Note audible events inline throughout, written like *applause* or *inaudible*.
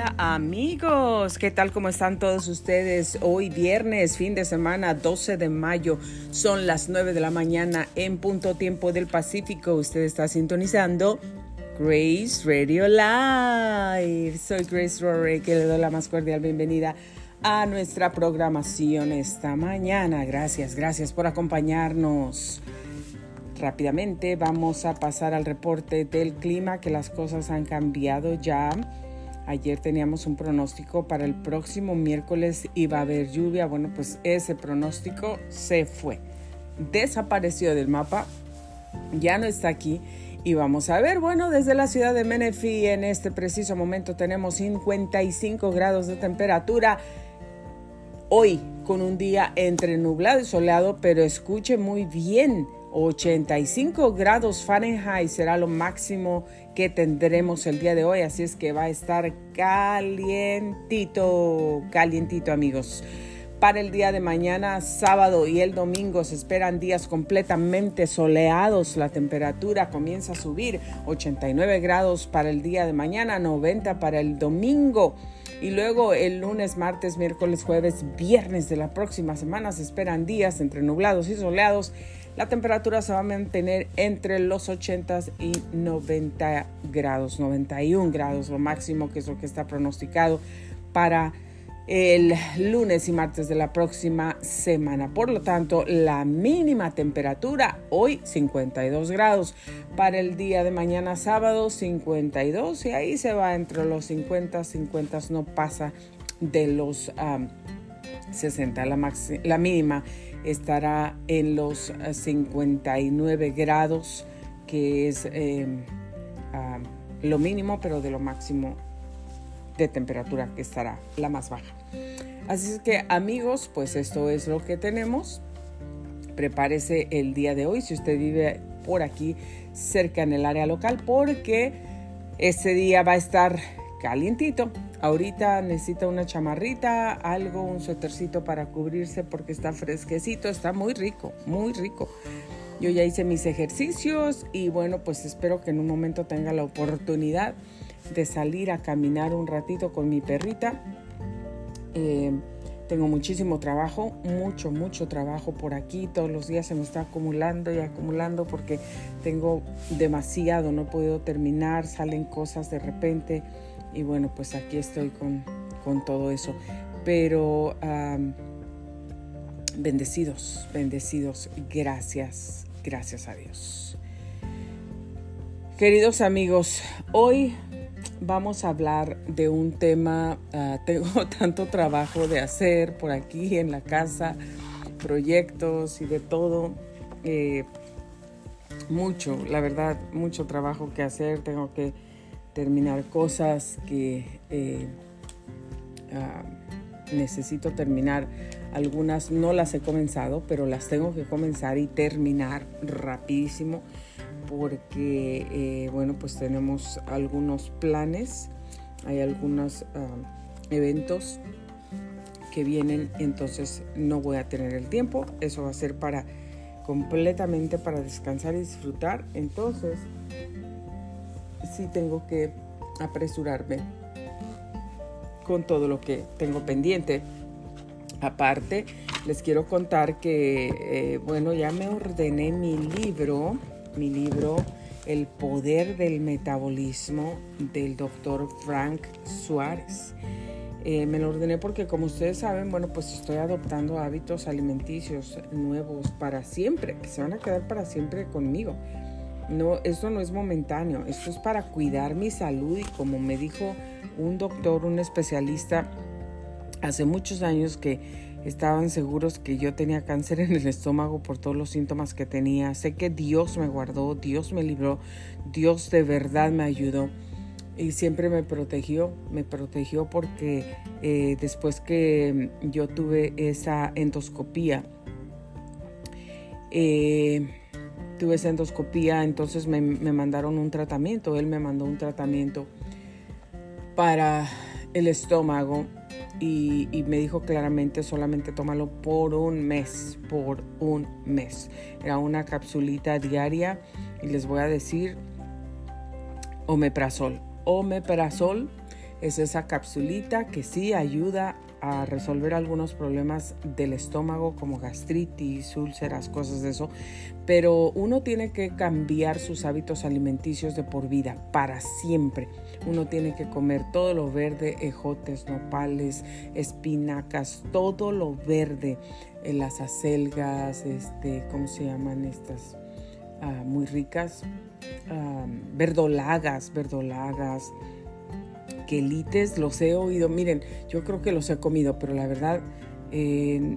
amigos, ¿qué tal? ¿Cómo están todos ustedes? Hoy viernes, fin de semana, 12 de mayo, son las 9 de la mañana en punto tiempo del Pacífico. Usted está sintonizando Grace Radio Live. Soy Grace Rory, que le doy la más cordial bienvenida a nuestra programación esta mañana. Gracias, gracias por acompañarnos. Rápidamente vamos a pasar al reporte del clima, que las cosas han cambiado ya. Ayer teníamos un pronóstico para el próximo miércoles iba a haber lluvia. Bueno, pues ese pronóstico se fue. Desapareció del mapa. Ya no está aquí. Y vamos a ver, bueno, desde la ciudad de Menifee en este preciso momento tenemos 55 grados de temperatura. Hoy con un día entre nublado y soleado, pero escuche muy bien 85 grados Fahrenheit será lo máximo que tendremos el día de hoy, así es que va a estar calientito, calientito amigos. Para el día de mañana, sábado y el domingo se esperan días completamente soleados. La temperatura comienza a subir 89 grados para el día de mañana, 90 para el domingo. Y luego el lunes, martes, miércoles, jueves, viernes de la próxima semana se esperan días entre nublados y soleados la temperatura se va a mantener entre los 80 y 90 grados, 91 grados, lo máximo que es lo que está pronosticado para el lunes y martes de la próxima semana. Por lo tanto, la mínima temperatura hoy 52 grados. Para el día de mañana sábado 52 y ahí se va entre los 50, 50 no pasa de los 60. La, la mínima estará en los 59 grados, que es em, lo mínimo, pero de lo máximo de temperatura que estará la más baja. Así es que amigos, pues esto es lo que tenemos. Prepárese el día de hoy si usted vive por aquí cerca en el área local porque este día va a estar calientito. Ahorita necesita una chamarrita, algo, un suétercito para cubrirse porque está fresquecito, está muy rico, muy rico. Yo ya hice mis ejercicios y bueno, pues espero que en un momento tenga la oportunidad de salir a caminar un ratito con mi perrita. Eh, tengo muchísimo trabajo, mucho, mucho trabajo por aquí. Todos los días se me está acumulando y acumulando porque tengo demasiado, no puedo terminar, salen cosas de repente y bueno, pues aquí estoy con, todo eso. Pero bendecidos, bendecidos, gracias, gracias a Dios. Queridos amigos, hoy vamos a hablar de un tema, ah, *laughs* tengo tanto trabajo de hacer por aquí en la casa, proyectos y de todo. Eh, mucho, la verdad, mucho trabajo que hacer, tengo que terminar cosas que eh, ah, necesito terminar. Algunas no las he comenzado, pero las tengo que comenzar y terminar rapidísimo porque, eh, bueno, pues tenemos algunos planes, hay algunos ah, eventos que vienen, entonces no voy a tener el tiempo. Eso va a ser para completamente para descansar y disfrutar. Entonces, sí tengo que apresurarme con todo lo que tengo pendiente. Aparte, les quiero contar que, eh, bueno, ya me ordené mi libro, mi libro El poder del metabolismo del doctor Frank Suárez. Eh, me lo ordené porque, como ustedes saben, bueno, pues estoy adoptando hábitos alimenticios nuevos para siempre, que se van a quedar para siempre conmigo. No, esto no es momentáneo, esto es para cuidar mi salud y como me dijo un doctor, un especialista hace muchos años que estaban seguros que yo tenía cáncer en el estómago por todos los síntomas que tenía. Sé que Dios me guardó, Dios me libró, Dios de verdad me ayudó y siempre me protegió, me protegió porque eh, después que yo tuve esa endoscopía, eh, tuve esa endoscopía, entonces me, mandaron un tratamiento, él me mandó un tratamiento para el estómago y, me dijo claramente solamente tómalo por un mes, por un mes. Era una capsulita diaria y les voy a decir omeprazol. Omeprazol Es esa capsulita que sí ayuda a resolver algunos problemas del estómago como gastritis, úlceras, cosas de eso, pero uno tiene que cambiar sus hábitos alimenticios de por vida, para siempre. Uno tiene que comer todo lo verde, ejotes, nopales, espinacas, todo lo verde, eh, las acelgas, este, ¿cómo se llaman estas? Ah, muy ricas, ah, verdolagas, verdolagas, quelites, los he oído. Miren, yo creo que los he comido, pero la verdad eh,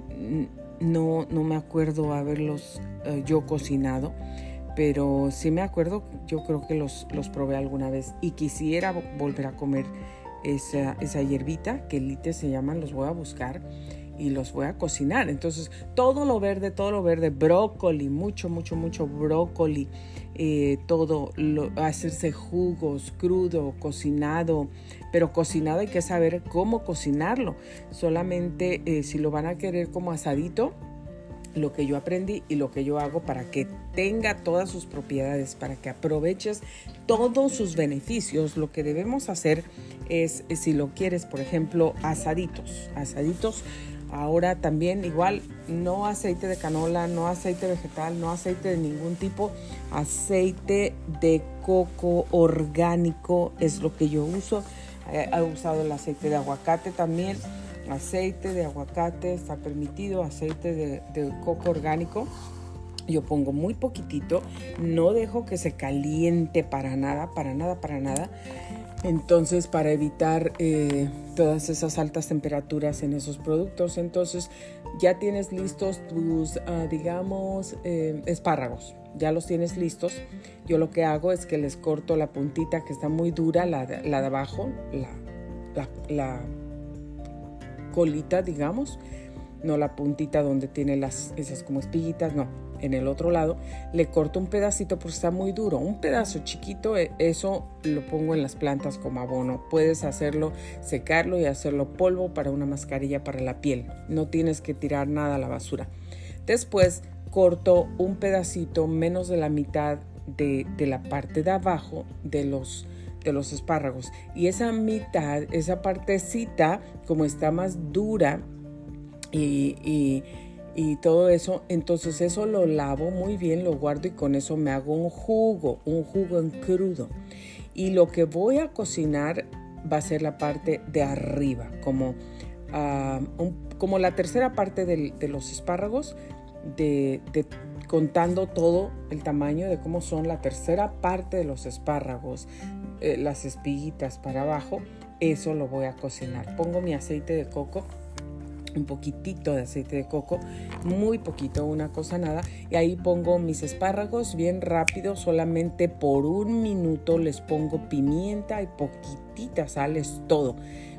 no, no me acuerdo haberlos eh, yo cocinado. Pero sí me acuerdo, yo creo que los, los probé alguna vez y quisiera volver a comer esa, esa hierbita, quelites se llaman, los voy a buscar y los voy a cocinar. Entonces, todo lo verde, todo lo verde, brócoli, mucho, mucho, mucho brócoli, eh, todo, lo, hacerse jugos, crudo, cocinado, pero cocinado hay que saber cómo cocinarlo. Solamente eh, si lo van a querer como asadito, lo que yo aprendí y lo que yo hago para que tenga todas sus propiedades, para que aproveches todos sus beneficios, lo que debemos hacer es, si lo quieres, por ejemplo, asaditos, asaditos Ahora también igual no aceite de canola, no aceite vegetal, no aceite de ningún tipo, aceite de coco orgánico es lo que yo uso. He usado el aceite de aguacate también, aceite de aguacate está permitido, aceite de, de coco orgánico. Yo pongo muy poquitito, no dejo que se caliente para nada, para nada, para nada. Entonces, para evitar eh, todas esas altas temperaturas en esos productos, entonces ya tienes listos tus, ah, digamos, eh, espárragos. Ya los tienes listos. Yo lo que hago es que les corto la puntita que está muy dura, la la de abajo, la, la, colita, digamos, no la puntita donde tiene las, esas como espiguitas, no en el otro lado, le corto un pedacito porque está muy duro, un pedazo chiquito, e, eso lo pongo en las plantas como abono. Puedes hacerlo, secarlo y hacerlo polvo para una mascarilla para la piel. No tienes que tirar nada a la basura. Después corto un pedacito menos de la mitad de, la parte de abajo de los de los espárragos y esa mitad, esa partecita como está más dura y y todo eso. Entonces eso lo lavo muy bien, lo guardo y con eso me hago un jugo, un jugo en crudo. Y lo que voy a cocinar va a ser la parte de arriba, como, ah, como la tercera parte de, los espárragos, de, contando todo el tamaño de cómo son la tercera parte de los espárragos, eh, las espiguitas para abajo, eso lo voy a cocinar. Pongo mi aceite de coco un poquitito de aceite de coco, muy poquito, una cosa nada, y ahí pongo mis espárragos bien rápido, solamente por un minuto les pongo pimienta y poquitita sal, es todo.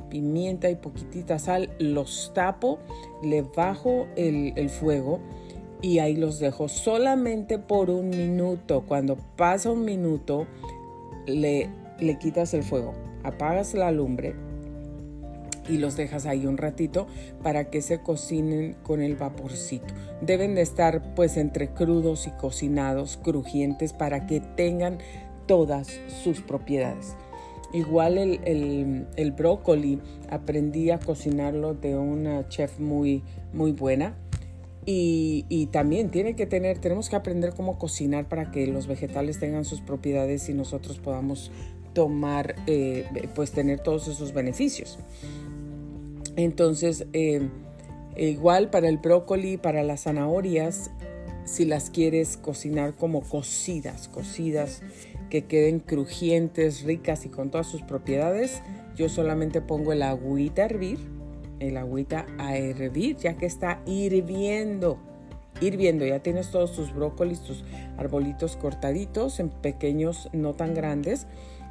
Pimienta y poquitita sal, los tapo, le bajo el, el fuego y ahí los dejo solamente por un minuto. Cuando pasa un minuto, le, le quitas el fuego, apagas la lumbre, y los dejas ahí un ratito para que se cocinen con el vaporcito. Deben de estar pues entre crudos y cocinados, crujientes para que tengan todas sus propiedades. Igual el, brócoli aprendí a cocinarlo de una chef muy, muy buena. Y, también tiene que tener, tenemos que aprender cómo cocinar para que los vegetales tengan sus propiedades y nosotros podamos tomar, eh, pues tener todos esos beneficios. Entonces, eh, igual para el brócoli, para las zanahorias, si las quieres cocinar como cocidas, cocidas, que queden crujientes, ricas y con todas sus propiedades, yo solamente pongo el agüita a hervir, el agüita a hervir, ya que está hirviendo. Hirviendo, ya tienes todos tus brócolis, tus arbolitos cortaditos en pequeños, no tan grandes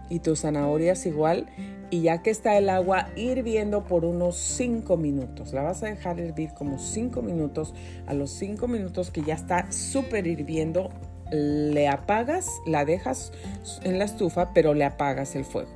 y tus zanahorias igual. Y ya que está el agua hirviendo por unos 5 minutos, la vas a dejar hervir como 5 minutos. A los 5 minutos que ya está súper hirviendo, le apagas, la dejas en la estufa, pero le apagas el fuego.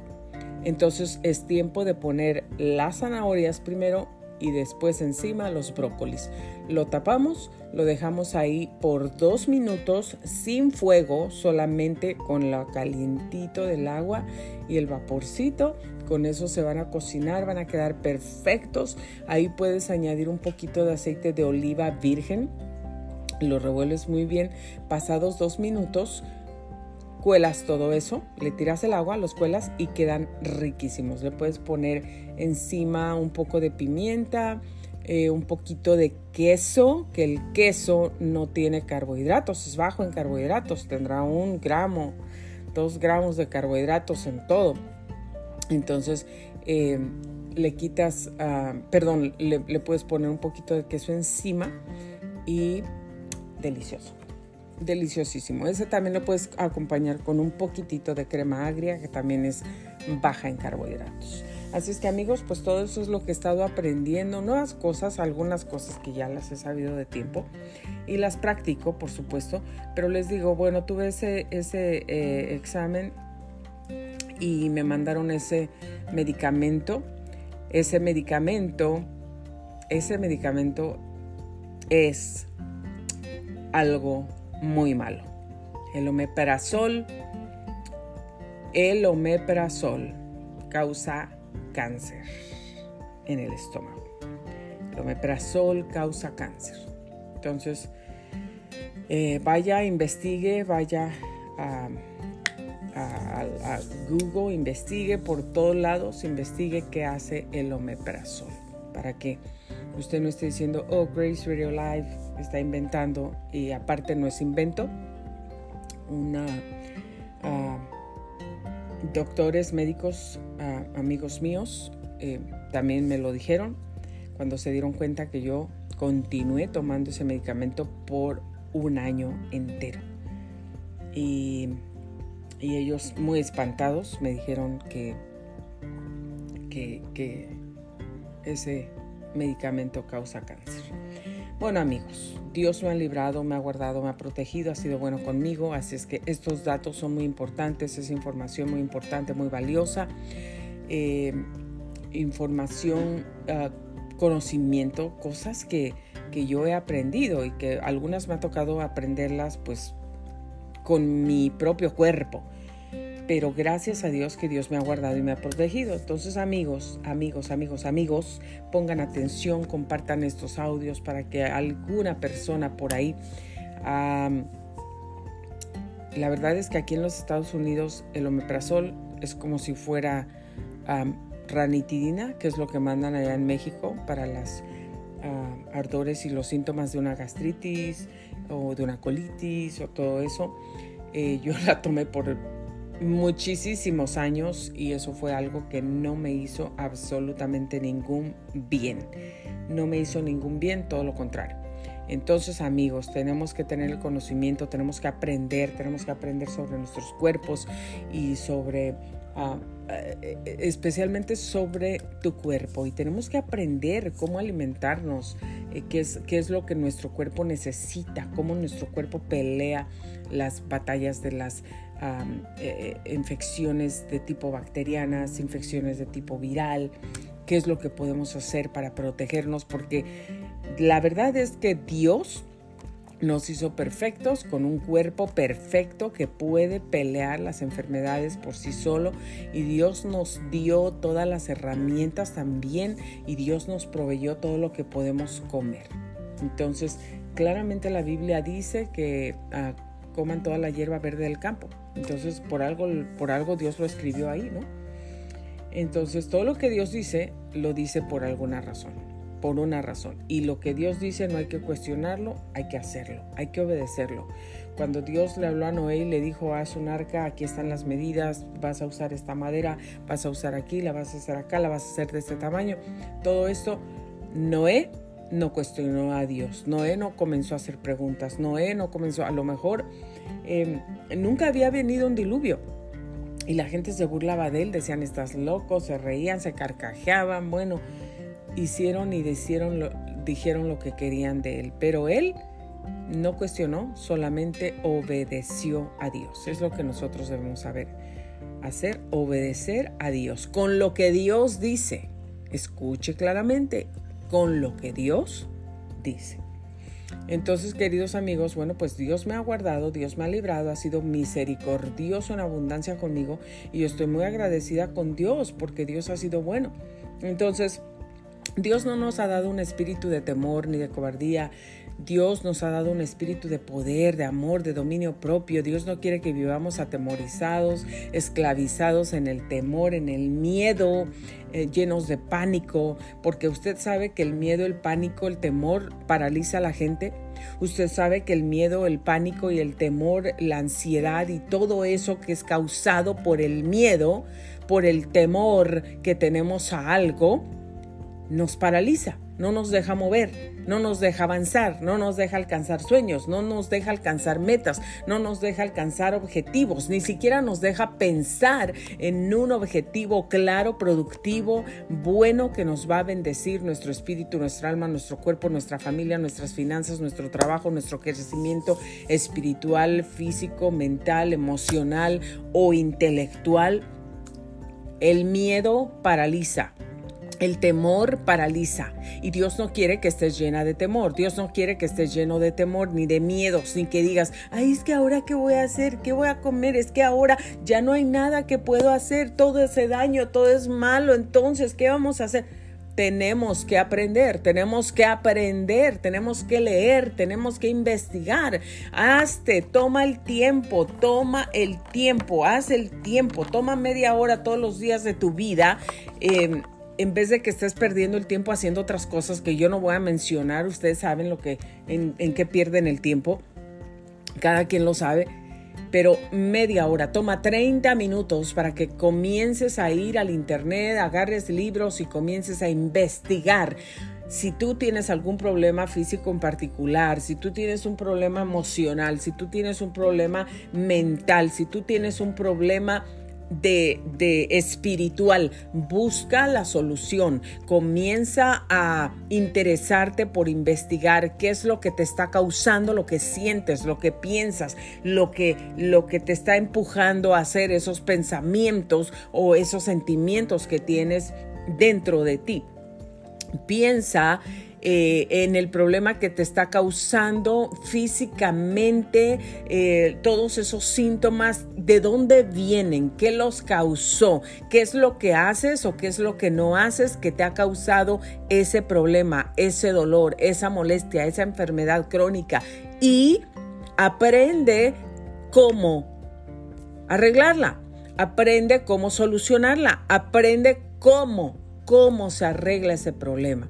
Entonces es tiempo de poner las zanahorias primero y después encima los brócolis. Lo tapamos, lo dejamos ahí por dos minutos sin fuego, solamente con lo calientito del agua y el vaporcito con eso se van a cocinar, van a quedar perfectos. Ahí puedes añadir un poquito de aceite de oliva virgen. Lo revuelves muy bien. Pasados dos minutos, cuelas todo eso, le tiras el agua, los cuelas y quedan riquísimos. Le puedes poner encima un poco de pimienta, eh, un poquito de queso, que el queso no tiene carbohidratos, es bajo en carbohidratos, tendrá un gramo, dos gramos de carbohidratos en todo. Entonces, eh, le quitas, ah, perdón, le, le puedes poner un poquito de queso encima y delicioso deliciosísimo. Ese también lo puedes acompañar con un poquitito de crema agria que también es baja en carbohidratos. Así es que amigos, pues todo eso es lo que he estado aprendiendo, nuevas cosas, algunas cosas que ya las he sabido de tiempo y las practico, por supuesto, pero les digo, bueno, tuve ese, eh, examen y me mandaron ese medicamento. Ese medicamento, ese medicamento es algo muy malo. El omeprazol, el omeprazol causa cáncer en el estómago. El omeprazol causa cáncer. Entonces, eh, vaya, investigue, vaya a, Google, investigue por todos lados, investigue qué hace el omeprazol. Para que usted no esté diciendo, oh, Grace Radio Live está inventando, y aparte no es invento, una... Ah, doctores, médicos, amigos míos, eh, también me lo dijeron cuando se dieron cuenta que yo continué tomando ese medicamento por un año entero. Y, ellos muy espantados me dijeron que, que ese medicamento causa cáncer. Bueno amigos, Dios me ha librado, me ha guardado, me ha protegido, ha sido bueno conmigo, así es que estos datos son muy importantes, es información muy importante, muy valiosa, eh, información, ah, conocimiento, cosas que, que yo he aprendido y que algunas me ha tocado aprenderlas pues con mi propio cuerpo pero gracias a Dios que Dios me ha guardado y me ha protegido. Entonces amigos, amigos, amigos, amigos, pongan atención, compartan estos audios para que alguna persona por ahí... la verdad es que aquí en los Estados Unidos el omeprazol es como si fuera ranitidina, que es lo que mandan allá en México para las ardores y los síntomas de una gastritis o de una colitis o todo eso. Eh, yo *laughs* la tomé por muchísimos años y eso fue algo que no me hizo absolutamente ningún bien. No me hizo ningún bien, todo lo contrario. Entonces amigos, tenemos que tener el conocimiento, tenemos que aprender, tenemos que aprender sobre nuestros cuerpos y sobre, ah, eh, especialmente sobre tu cuerpo. Y tenemos que aprender cómo alimentarnos, eh, qué, es, qué es lo que nuestro cuerpo necesita, cómo nuestro cuerpo pelea las batallas de las eh, eh, infecciones de tipo bacterianas, infecciones de tipo viral, qué es lo que podemos hacer para protegernos, porque la verdad es que Dios nos hizo perfectos con un cuerpo perfecto que puede pelear las enfermedades por sí solo y Dios nos dio todas las herramientas también y Dios nos proveyó todo lo que podemos comer. Entonces, claramente la Biblia dice que ah, coman toda la hierba verde del campo. Entonces, por algo, por algo Dios lo escribió ahí, ¿no? Entonces, todo lo que Dios dice, lo dice por alguna razón, por una razón. Y lo que Dios dice no hay que cuestionarlo, hay que hacerlo, hay que obedecerlo. Cuando Dios le habló a Noé y le dijo, haz un arca, aquí están las medidas, vas a usar esta madera, vas a usar aquí, la vas a hacer acá, la vas a hacer de este tamaño. Todo esto, Noé no cuestionó a Dios. Noé no comenzó a hacer preguntas. Noé no comenzó, a lo mejor em, nunca había venido un diluvio. Y la gente se burlaba de él, decían, estás loco, se reían, se carcajeaban. Bueno, hicieron y lo, dijeron lo que querían de él. Pero él no cuestionó, solamente obedeció a Dios. Es lo que nosotros debemos saber. Hacer, obedecer a Dios. Con lo que Dios dice. Escuche claramente, con lo que Dios dice. Entonces, queridos amigos, bueno, pues Dios me ha guardado, Dios me ha librado, ha sido misericordioso en abundancia conmigo y yo estoy muy agradecida con Dios porque Dios ha sido bueno. Entonces, Dios no nos ha dado un espíritu de temor ni de cobardía. Dios nos ha dado un espíritu de poder, de amor, de dominio propio. Dios no quiere que vivamos atemorizados, esclavizados en el temor, en el miedo, eh, llenos de pánico, porque usted sabe que el miedo, el pánico, el temor paraliza a la gente. Usted sabe que el miedo, el pánico y el temor, la ansiedad y todo eso que es causado por el miedo, por el temor que tenemos a algo, nos paraliza, no nos deja mover, no nos deja avanzar, no nos deja alcanzar sueños, no nos deja alcanzar metas, no nos deja alcanzar objetivos, ni siquiera nos deja pensar en un objetivo claro, productivo, bueno que nos va a bendecir nuestro espíritu, nuestra alma, nuestro cuerpo, nuestra familia, nuestras finanzas, nuestro trabajo, nuestro crecimiento espiritual, físico, mental, emocional o intelectual. El miedo paraliza. El temor paraliza y Dios no quiere que estés llena de temor. Dios no quiere que estés lleno de temor ni de miedos, ni que digas, ay, es que ahora qué voy a hacer, qué voy a comer, es que ahora ya no hay nada que puedo hacer, todo ese daño, todo es malo, entonces, ¿qué vamos a hacer? Tenemos que aprender, tenemos que aprender, tenemos que leer, tenemos que investigar. Hazte, toma el tiempo, toma el tiempo, haz el tiempo, toma media hora todos los días de tu vida. Eh, en vez de que estés perdiendo el tiempo haciendo otras cosas que yo no voy a mencionar, ustedes saben lo que, en, en qué pierden el tiempo, cada quien lo sabe, pero media hora, toma 30 minutos para que comiences a ir al internet, agarres libros y comiences a investigar. Si tú tienes algún problema físico en particular, si tú tienes un problema emocional, si tú tienes un problema mental, si tú tienes un problema de, espiritual. Busca la solución. Comienza a interesarte por investigar qué es lo que te está causando lo que sientes, lo que piensas, lo que, lo que te está empujando a hacer esos pensamientos o esos sentimientos que tienes dentro de ti. Piensa eh, en el problema que te está causando físicamente, eh, todos esos síntomas, de dónde vienen, qué los causó, qué es lo que haces o qué es lo que no haces que te ha causado ese problema, ese dolor, esa molestia, esa enfermedad crónica. Y aprende cómo arreglarla, aprende cómo solucionarla, aprende cómo, cómo se arregla ese problema.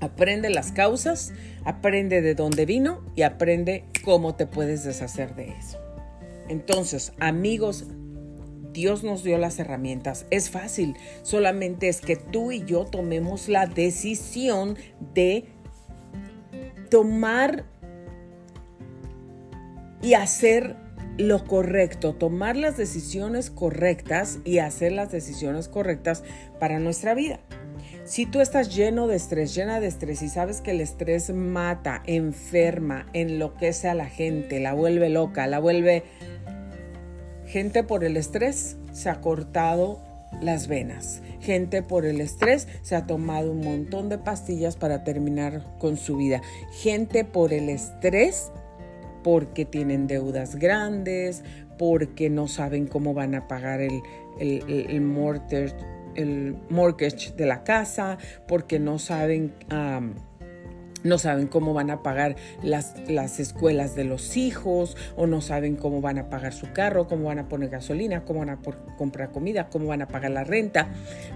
Aprende las causas, aprende de dónde vino y aprende cómo te puedes deshacer de eso. Entonces, amigos, Dios nos dio las herramientas. Es fácil, solamente es que tú y yo tomemos la decisión de tomar y hacer lo correcto, tomar las decisiones correctas y hacer las decisiones correctas para nuestra vida. Si tú estás lleno de estrés, llena de estrés y sabes que el estrés mata, enferma, enloquece a la gente, la vuelve loca, la vuelve... Gente por el estrés se ha cortado las venas. Gente por el estrés se ha tomado un montón de pastillas para terminar con su vida. Gente por el estrés porque tienen deudas grandes, porque no saben cómo van a pagar el, el, el el mortgage de la casa, porque no saben... no saben cómo van a pagar las, las, escuelas de los hijos o no saben cómo van a pagar su carro, cómo van a poner gasolina, cómo van a comprar comida, cómo van a pagar la renta.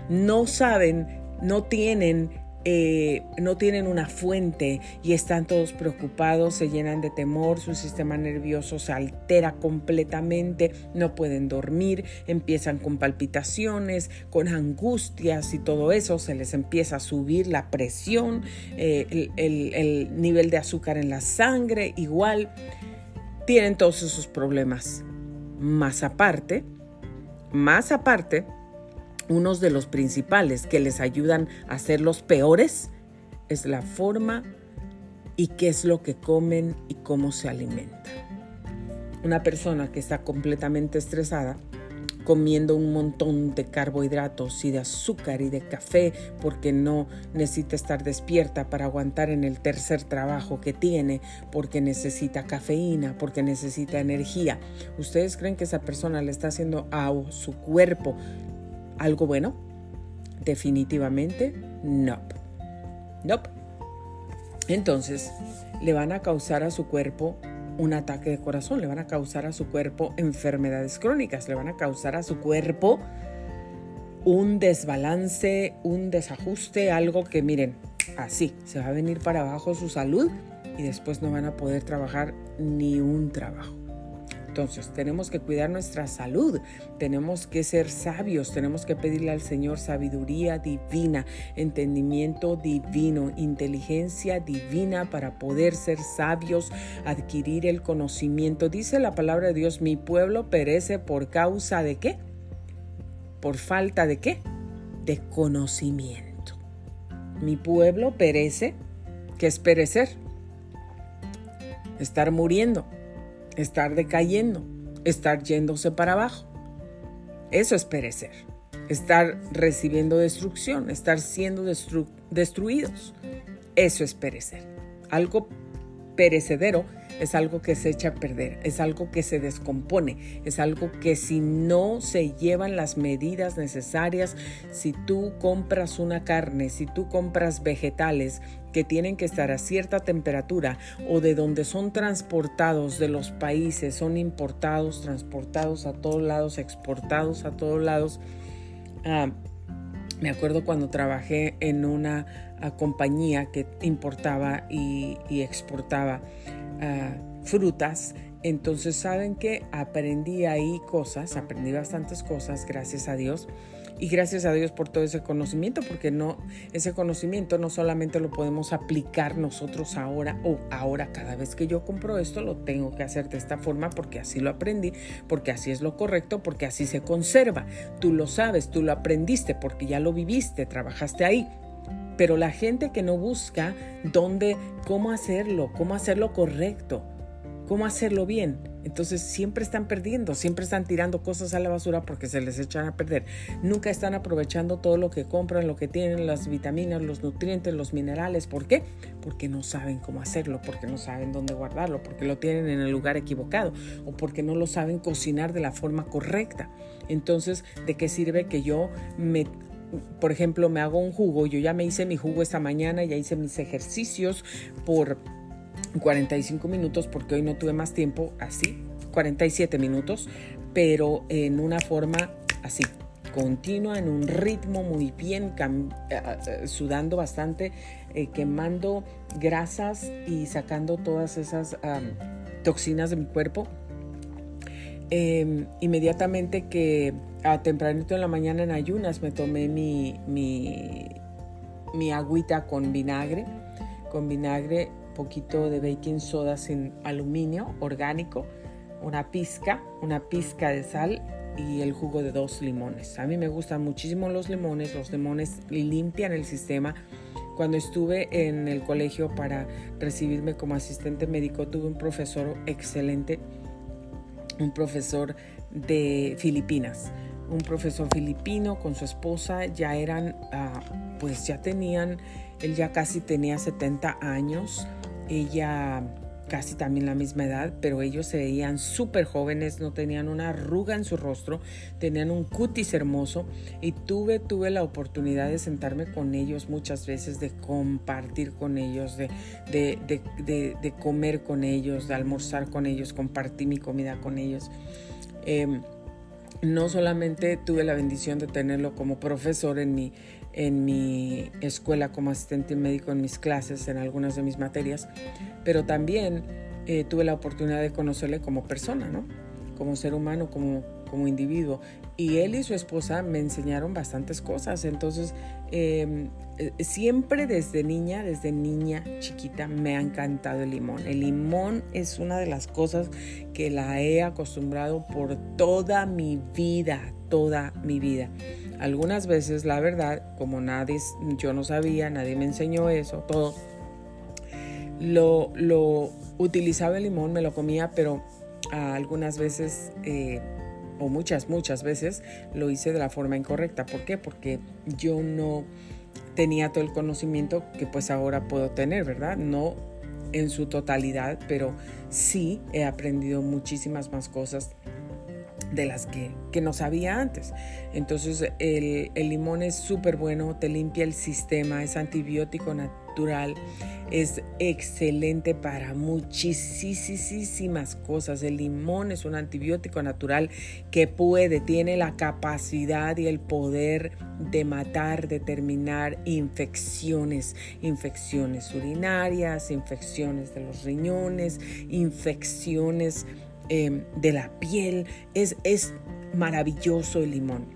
No saben, no tienen eh, no tienen una fuente y están todos preocupados, se llenan de temor, su sistema nervioso se altera completamente, no pueden dormir, empiezan con palpitaciones, con angustias y todo eso, se les empieza a subir la presión, eh, el, el nivel de azúcar en la sangre, igual, tienen todos esos problemas. Más aparte, más aparte, unos de los principales que les ayudan a ser los peores es la forma y qué es lo que comen y cómo se alimentan. Una persona que está completamente estresada comiendo un montón de carbohidratos y de azúcar y de café porque no necesita estar despierta para aguantar en el tercer trabajo que tiene, porque necesita cafeína, porque necesita energía. ¿Ustedes creen que esa persona le está haciendo a su cuerpo algo bueno? Definitivamente no. No. Entonces, le van a causar a su cuerpo un ataque de corazón, le van a causar a su cuerpo enfermedades crónicas, le van a causar a su cuerpo un desbalance, un desajuste, algo que miren, así, se va a venir para abajo su salud y después no van a poder trabajar ni un trabajo. Entonces, tenemos que cuidar nuestra salud, tenemos que ser sabios, tenemos que pedirle al Señor sabiduría divina, entendimiento divino, inteligencia divina para poder ser sabios, adquirir el conocimiento. Dice la palabra de Dios, mi pueblo perece por causa de qué? Por falta de qué? De conocimiento. Mi pueblo perece, ¿qué es perecer? Estar muriendo estar decayendo, estar yéndose para abajo. Eso es perecer, estar recibiendo destrucción, estar siendo destruidos. Eso es perecer. Algo perecedero es algo que se echa a perder, es algo que se descompone, es algo que si no se llevan las medidas necesarias, si tú compras una carne, si tú compras vegetales que tienen que estar a cierta temperatura o de donde son transportados de los países, son importados, transportados a todos lados, exportados a todos lados. Ah, me acuerdo cuando trabajé en una ah, compañía que importaba y exportaba frutas. Entonces, ¿saben que Aprendí ahí cosas, aprendí bastantes cosas, gracias a Dios. Y gracias a Dios por todo ese conocimiento, porque no, ese conocimiento no solamente lo podemos aplicar nosotros ahora o ahora cada vez que yo compro esto lo tengo que hacer de esta forma porque así lo aprendí, porque así es lo correcto, porque así se conserva. Tú lo sabes, tú lo aprendiste porque ya lo viviste, trabajaste ahí. Pero la gente que no busca dónde, cómo hacerlo, cómo hacerlo correcto, cómo hacerlo bien, entonces siempre están perdiendo, siempre están tirando cosas a la basura porque se les echan a perder. Nunca están aprovechando todo lo que compran, lo que tienen, las vitaminas, los nutrientes, los minerales. ¿Por qué? Porque no saben cómo hacerlo, porque no saben dónde guardarlo, porque lo tienen en el lugar equivocado o porque no lo saben cocinar de la forma correcta. Entonces, ¿de qué sirve que yo me por ejemplo, me hago un jugo, yo ya me hice mi jugo esta mañana, ya hice mis ejercicios por 45 minutos porque hoy no tuve más tiempo, así, 47 minutos, pero en una forma así, continua, en un ritmo muy bien, eh, eh, sudando bastante, eh, quemando grasas y sacando todas esas toxinas de mi cuerpo. Em, inmediatamente que a tempranito en la mañana en ayunas me tomé mi, mi, mi agüita con vinagre, con vinagre, poquito de baking soda sin aluminio orgánico, una pizca, una pizca de sal y el jugo de dos limones. A mí me gustan muchísimo los limones, los limones limpian el sistema. Cuando estuve en el colegio para recibirme como asistente médico, tuve un profesor excelente, un profesor de Filipinas un profesor filipino con su esposa, ya eran, ah, pues ya tenían, él ya casi tenía 70 años, ella casi también la misma edad, pero ellos se veían súper jóvenes, no tenían una arruga en su rostro, tenían un cutis hermoso y tuve, tuve la oportunidad de sentarme con ellos muchas veces, de compartir con ellos, de, de, comer con ellos, de almorzar con ellos, compartir mi comida con ellos. Em, no solamente tuve la bendición de tenerlo como profesor en mi, en mi escuela como asistente médico en mis clases, en algunas de mis materias, pero también eh, tuve la oportunidad de conocerle como persona, ¿no? Como ser humano, como, como individuo. Y él y su esposa me enseñaron bastantes cosas. Entonces, em, siempre desde niña, desde niña chiquita, me ha encantado el limón. El limón es una de las cosas que la he acostumbrado por toda mi vida, toda mi vida. Algunas veces, la verdad, como nadie, yo no sabía, nadie me enseñó eso, todo, lo, lo utilizaba el limón, me lo comía, pero algunas veces... Eh, o muchas, muchas veces lo hice de la forma incorrecta. ¿Por qué? Porque yo no tenía todo el conocimiento que pues ahora puedo tener, ¿verdad? No en su totalidad, pero sí he aprendido muchísimas más cosas de las que, no sabía antes. Entonces el, el limón es súper bueno, te limpia el sistema, es antibiótico natural, es excelente para muchísimas cosas. El limón es un antibiótico natural que puede, tiene la capacidad y el poder de matar, de terminar infecciones, infecciones urinarias, infecciones de los riñones, infecciones em, de la piel. Es, es maravilloso el limón.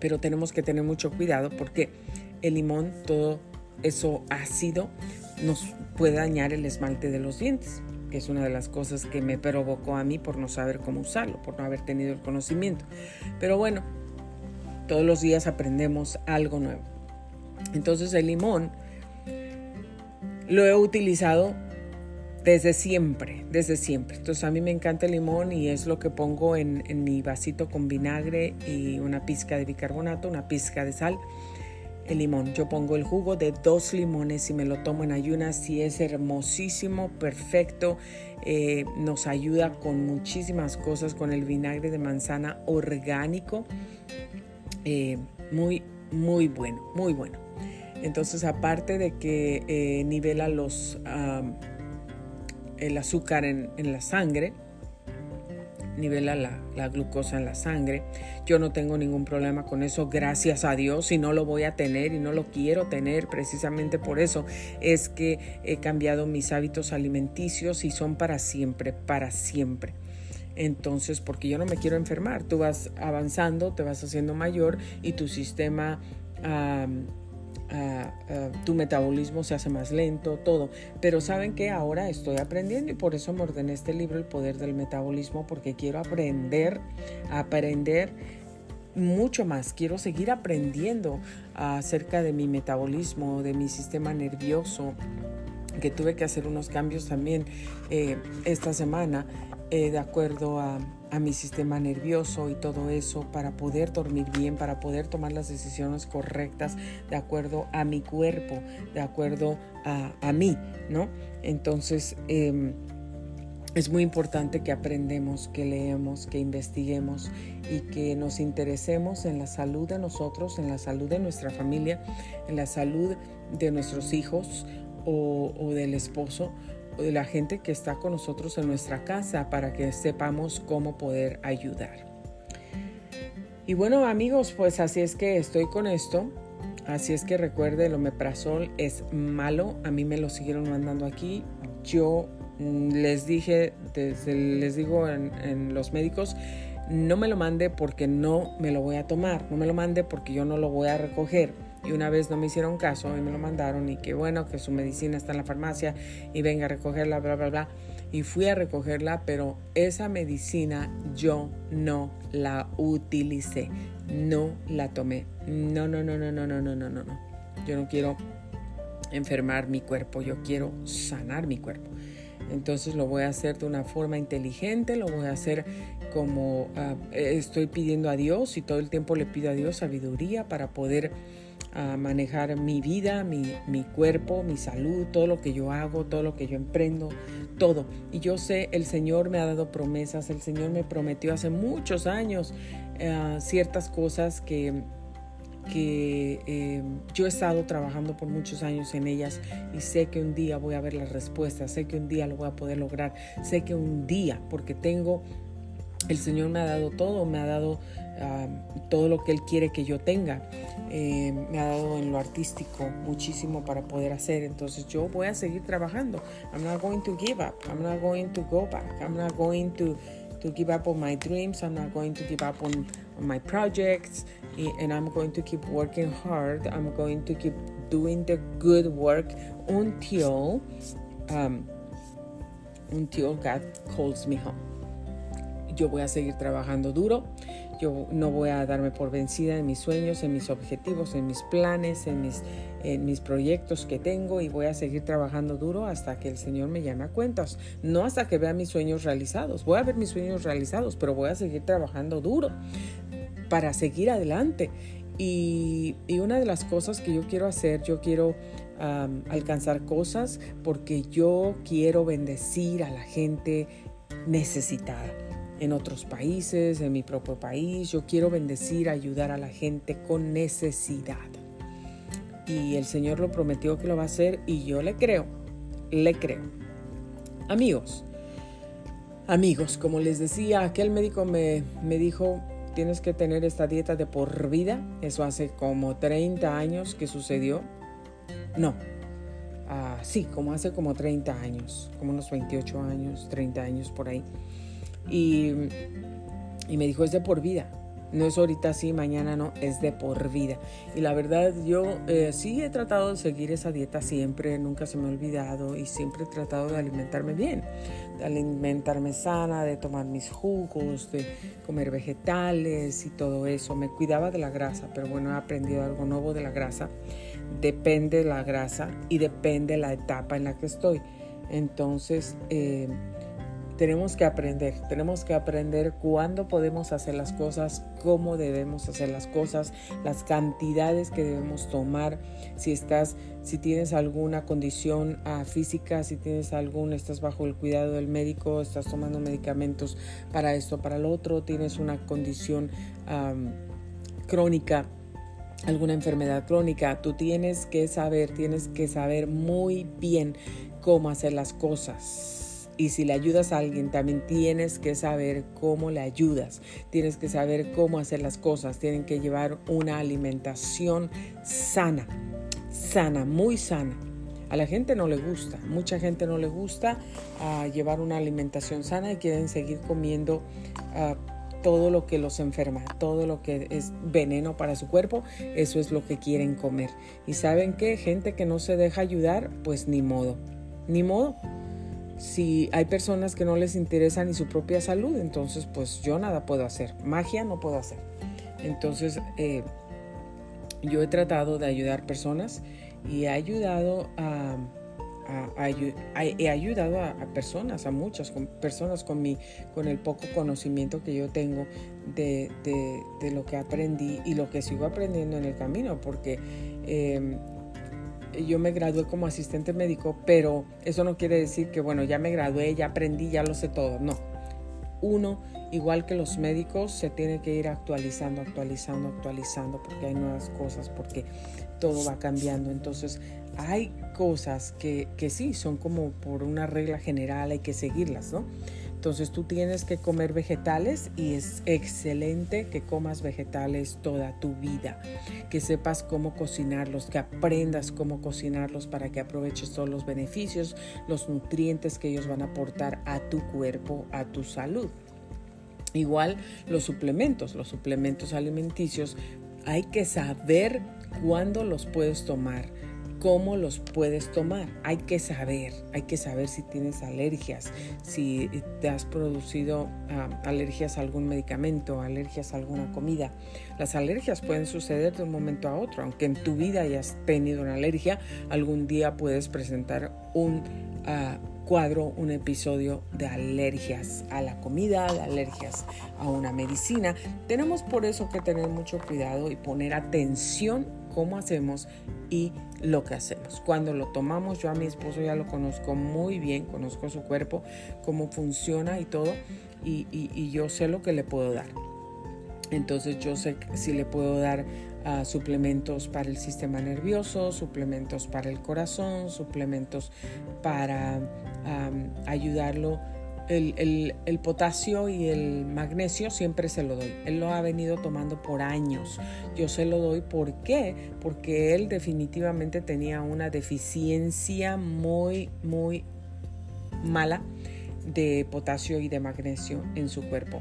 Pero tenemos que tener mucho cuidado porque el limón, todo eso ácido, nos puede dañar el esmalte de los dientes, que es una de las cosas que me provocó a mí por no saber cómo usarlo, por no haber tenido el conocimiento. Pero bueno, todos los días aprendemos algo nuevo. Entonces el limón lo he utilizado desde siempre, desde siempre. Entonces a mí me encanta el limón y es lo que pongo en, en mi vasito con vinagre y una pizca de bicarbonato, una pizca de sal el limón. Yo pongo el jugo de dos limones y me lo tomo en ayunas y es hermosísimo, perfecto. Eh, nos ayuda con muchísimas cosas, con el vinagre de manzana orgánico. Eh, muy, muy bueno, muy bueno. Entonces, aparte de que eh, nivela los, el azúcar en la sangre, nivela la, glucosa en la sangre. Yo no tengo ningún problema con eso, gracias a Dios, y no lo voy a tener y no lo quiero tener. Precisamente por eso es que he cambiado mis hábitos alimenticios y son para siempre, para siempre. Entonces, porque yo no me quiero enfermar, tú vas avanzando, te vas haciendo mayor y tu sistema tu metabolismo se hace más lento, todo. Pero saben que ahora estoy aprendiendo y por eso me ordené este libro, El Poder del Metabolismo, porque quiero aprender, aprender mucho más. Quiero seguir aprendiendo acerca de mi metabolismo, de mi sistema nervioso, que tuve que hacer unos cambios también eh, esta semana eh, de acuerdo a mi sistema nervioso y todo eso para poder dormir bien, para poder tomar las decisiones correctas de acuerdo a mi cuerpo, de acuerdo a, mí, ¿no? Entonces, em, es muy importante que aprendemos, que leemos, que investiguemos y que nos interesemos en la salud de nosotros, en la salud de nuestra familia, en la salud de nuestros hijos o del esposo de la gente que está con nosotros en nuestra casa para que sepamos cómo poder ayudar. Y bueno amigos, pues así es que estoy con esto. Así es que recuerde, el omeprazol es malo. A mí me lo siguieron mandando aquí. Yo mm, les dije, les digo en los médicos, no me lo mande porque no me lo voy a tomar. No me lo mande porque yo no lo voy a recoger y una vez no me hicieron caso y me lo mandaron y que bueno, que su medicina está en la farmacia y venga a recogerla, bla, bla, bla. Y fui a recogerla, pero esa medicina yo no la utilicé, no la tomé. No, no, no, no, no, no, no, no, no, no. Yo no quiero enfermar mi cuerpo, yo quiero sanar mi cuerpo. Entonces lo voy a hacer de una forma inteligente, lo voy a hacer como ah, estoy pidiendo a Dios y todo el tiempo le pido a Dios sabiduría para poder a manejar mi vida, mi, mi, cuerpo, mi salud, todo lo que yo hago, todo lo que yo emprendo, todo. Y yo sé, el Señor me ha dado promesas, el Señor me prometió hace muchos años eh, ciertas cosas que, que eh, yo he estado trabajando por muchos años en ellas y sé que un día voy a ver las respuestas, sé que un día lo voy a poder lograr, sé que un día, porque tengo, el Señor me ha dado todo, me ha dado todo lo que Él quiere que yo tenga. Eh, me ha dado en lo artístico muchísimo para poder hacer. Entonces yo voy a seguir trabajando. I'm not going to give up. I'm not going to go back. I'm not going to, to give up on my dreams. I'm not going to give up on, on my projects. And I'm going to keep working hard. I'm going to keep doing the good work until, um, until God calls me home. Yo voy a seguir trabajando duro yo no voy a darme por vencida en mis sueños, en mis objetivos, en mis planes, en mis, proyectos que tengo y voy a seguir trabajando duro hasta que el Señor me llame a cuentas. No hasta que vea mis sueños realizados. Voy a ver mis sueños realizados, pero voy a seguir trabajando duro para seguir adelante. Y una de las cosas que yo quiero hacer, yo quiero alcanzar cosas porque yo quiero bendecir a la gente necesitada en otros países, en mi propio país. Yo quiero bendecir, ayudar a la gente con necesidad. Y el Señor lo prometió que lo va a hacer y yo le creo, le creo. Amigos, amigos, como les decía, aquel médico me, me dijo, tienes que tener esta dieta de por vida. Eso hace como 30 años que sucedió. No, uh, sí, como hace como 30 años, como unos 28 años, 30 años por ahí. Y, y me dijo, es de por vida. No es ahorita sí, mañana no, es de por vida. Y la verdad, yo eh, sí he tratado de seguir esa dieta siempre, nunca se me ha olvidado y siempre he tratado de alimentarme bien, de alimentarme sana, de tomar mis jugos, de comer vegetales y todo eso. Me cuidaba de la grasa, pero bueno, he aprendido algo nuevo de la grasa. Depende de la grasa y depende la etapa en la que estoy. Entonces, eh, tenemos que aprender, tenemos que aprender cuándo podemos hacer las cosas, cómo debemos hacer las cosas, las cantidades que debemos tomar, si estás, si tienes alguna condición ah, física, si tienes algún, estás bajo el cuidado del médico, estás tomando medicamentos para esto, para lo otro, tienes una condición crónica, alguna enfermedad crónica, tú tienes que saber, tienes que saber muy bien cómo hacer las cosas y si le ayudas a alguien, también tienes que saber cómo le ayudas. Tienes que saber cómo hacer las cosas. Tienen que llevar una alimentación sana, sana, muy sana. A la gente no le gusta, mucha gente no le gusta ah, llevar una alimentación sana y quieren seguir comiendo ah, todo lo que los enferma, todo lo que es veneno para su cuerpo, eso es lo que quieren comer. Y saben que gente que no se deja ayudar, pues ni modo, ni modo si hay personas que no les interesa ni su propia salud, entonces pues yo nada puedo hacer, magia no puedo hacer. Entonces eh, yo he tratado de ayudar personas y he ayudado a, he ayudado a, personas, a muchas personas con, mi, con el poco conocimiento que yo tengo de, lo que aprendí y lo que sigo aprendiendo en el camino, porque eh, yo me gradué como asistente médico, pero eso no quiere decir que, bueno, ya me gradué, ya aprendí, ya lo sé todo. No. Uno, igual que los médicos, se tiene que ir actualizando, actualizando, actualizando, porque hay nuevas cosas, porque todo va cambiando. Entonces, hay cosas que, que sí, son como por una regla general, hay que seguirlas, ¿no? Entonces tú tienes que comer vegetales y es excelente que comas vegetales toda tu vida, que sepas cómo cocinarlos, que aprendas cómo cocinarlos para que aproveches todos los beneficios, los nutrientes que ellos van a aportar a tu cuerpo, a tu salud. Igual los suplementos, los suplementos alimenticios, hay que saber cuándo los puedes tomar cómo los puedes tomar. Hay que saber, hay que saber si tienes alergias, si te has producido alergias a algún medicamento, alergias a alguna comida. Las alergias pueden suceder de un momento a otro, aunque en tu vida hayas tenido una alergia, algún día puedes presentar un ah, cuadro, un episodio de alergias a la comida, de alergias a una medicina. Tenemos por eso que tener mucho cuidado y poner atención cómo hacemos y lo que hacemos. Cuando lo tomamos, yo a mi esposo ya lo conozco muy bien, conozco su cuerpo, cómo funciona y todo, y, yo sé lo que le puedo dar. Entonces yo sé si le puedo dar ah, suplementos para el sistema nervioso, suplementos para el corazón, suplementos para ayudarlo el, potasio y el magnesio siempre se lo doy. Él lo ha venido tomando por años. Yo se lo doy ¿por qué? Porque él definitivamente tenía una deficiencia muy, muy mala de potasio y de magnesio en su cuerpo.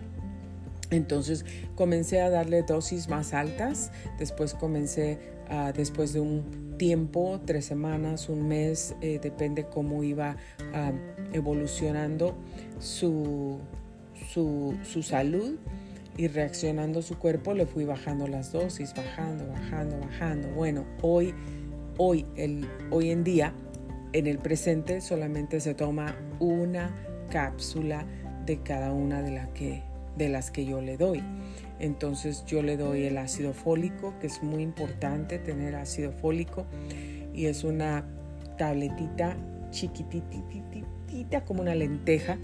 Entonces comencé a darle dosis más altas, después comencé, después de un tiempo, tres semanas, un mes, eh, depende cómo iba evolucionando su, su, salud, y reaccionando su cuerpo le fui bajando las dosis, bajando, bajando, bajando. Bueno, hoy, hoy, el, hoy en día, en el presente solamente se toma una cápsula de cada una de, que, de las que yo le doy. Entonces yo le doy el ácido fólico, que es muy importante tener ácido fólico, y es una tabletita chiquititita como una lenteja.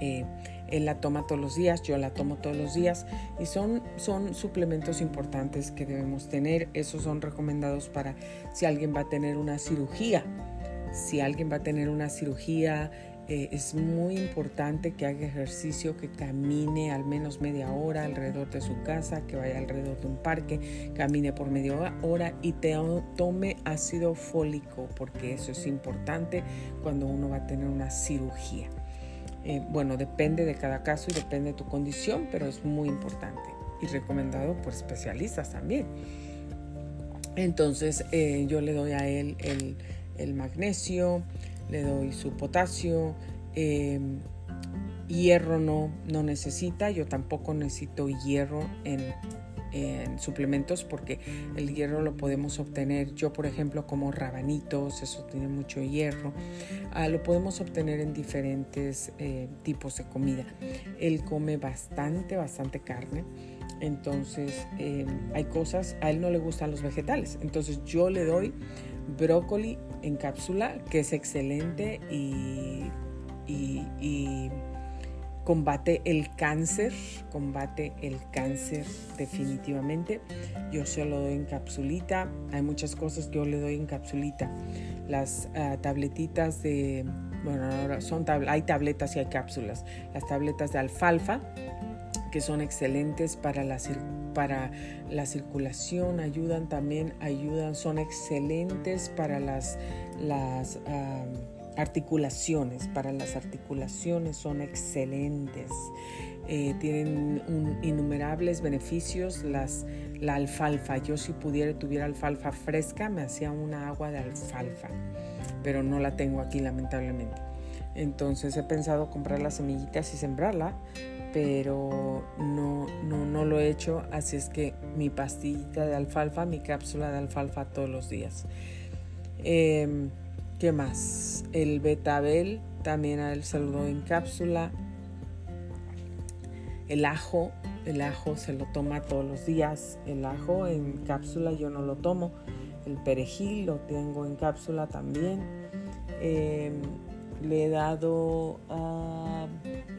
Eh, él la toma todos los días, yo la tomo todos los días y son, son suplementos importantes que debemos tener. Esos son recomendados para si alguien va a tener una cirugía. Si alguien va a tener una cirugía, eh, es muy importante que haga ejercicio, que camine al menos media hora alrededor de su casa, que vaya alrededor de un parque, camine por media hora y te tome ácido fólico, porque eso es importante cuando uno va a tener una cirugía. Eh, bueno, depende de cada caso y depende de tu condición, pero es muy importante y recomendado por especialistas también. Entonces eh, yo le doy a él el, magnesio, le doy su potasio, em, hierro no, no necesita, yo tampoco necesito hierro en, suplementos porque el hierro lo podemos obtener, yo por ejemplo como rabanitos, eso tiene mucho hierro, ah, lo podemos obtener en diferentes eh, tipos de comida. Él come bastante, bastante carne. Entonces em, hay cosas, a él no le gustan los vegetales. Entonces yo le doy brócoli en cápsula, que es excelente y, combate el cáncer, combate el cáncer definitivamente. Yo se lo doy en capsulita, hay muchas cosas que yo le doy en capsulita. Las ah, tabletitas de, bueno, ahora son hay tabletas y hay cápsulas. Las tabletas de alfalfa, que son excelentes para la, para la circulación, ayudan también, ayudan, son excelentes para las, las articulaciones, para las articulaciones son excelentes. Eh, tienen innumerables beneficios las, la alfalfa. Yo si pudiera, tuviera alfalfa fresca, me hacía una agua de alfalfa, pero no la tengo aquí lamentablemente. Entonces he pensado comprar las semillitas y sembrarla, pero no, no, no lo he hecho, así es que mi pastillita de alfalfa, mi cápsula de alfalfa todos los días. Em, ¿Qué más? El betabel también a él saludó en cápsula. El ajo, el ajo se lo toma todos los días. El ajo en cápsula yo no lo tomo. El perejil lo tengo en cápsula también. Em, le he dado, uh,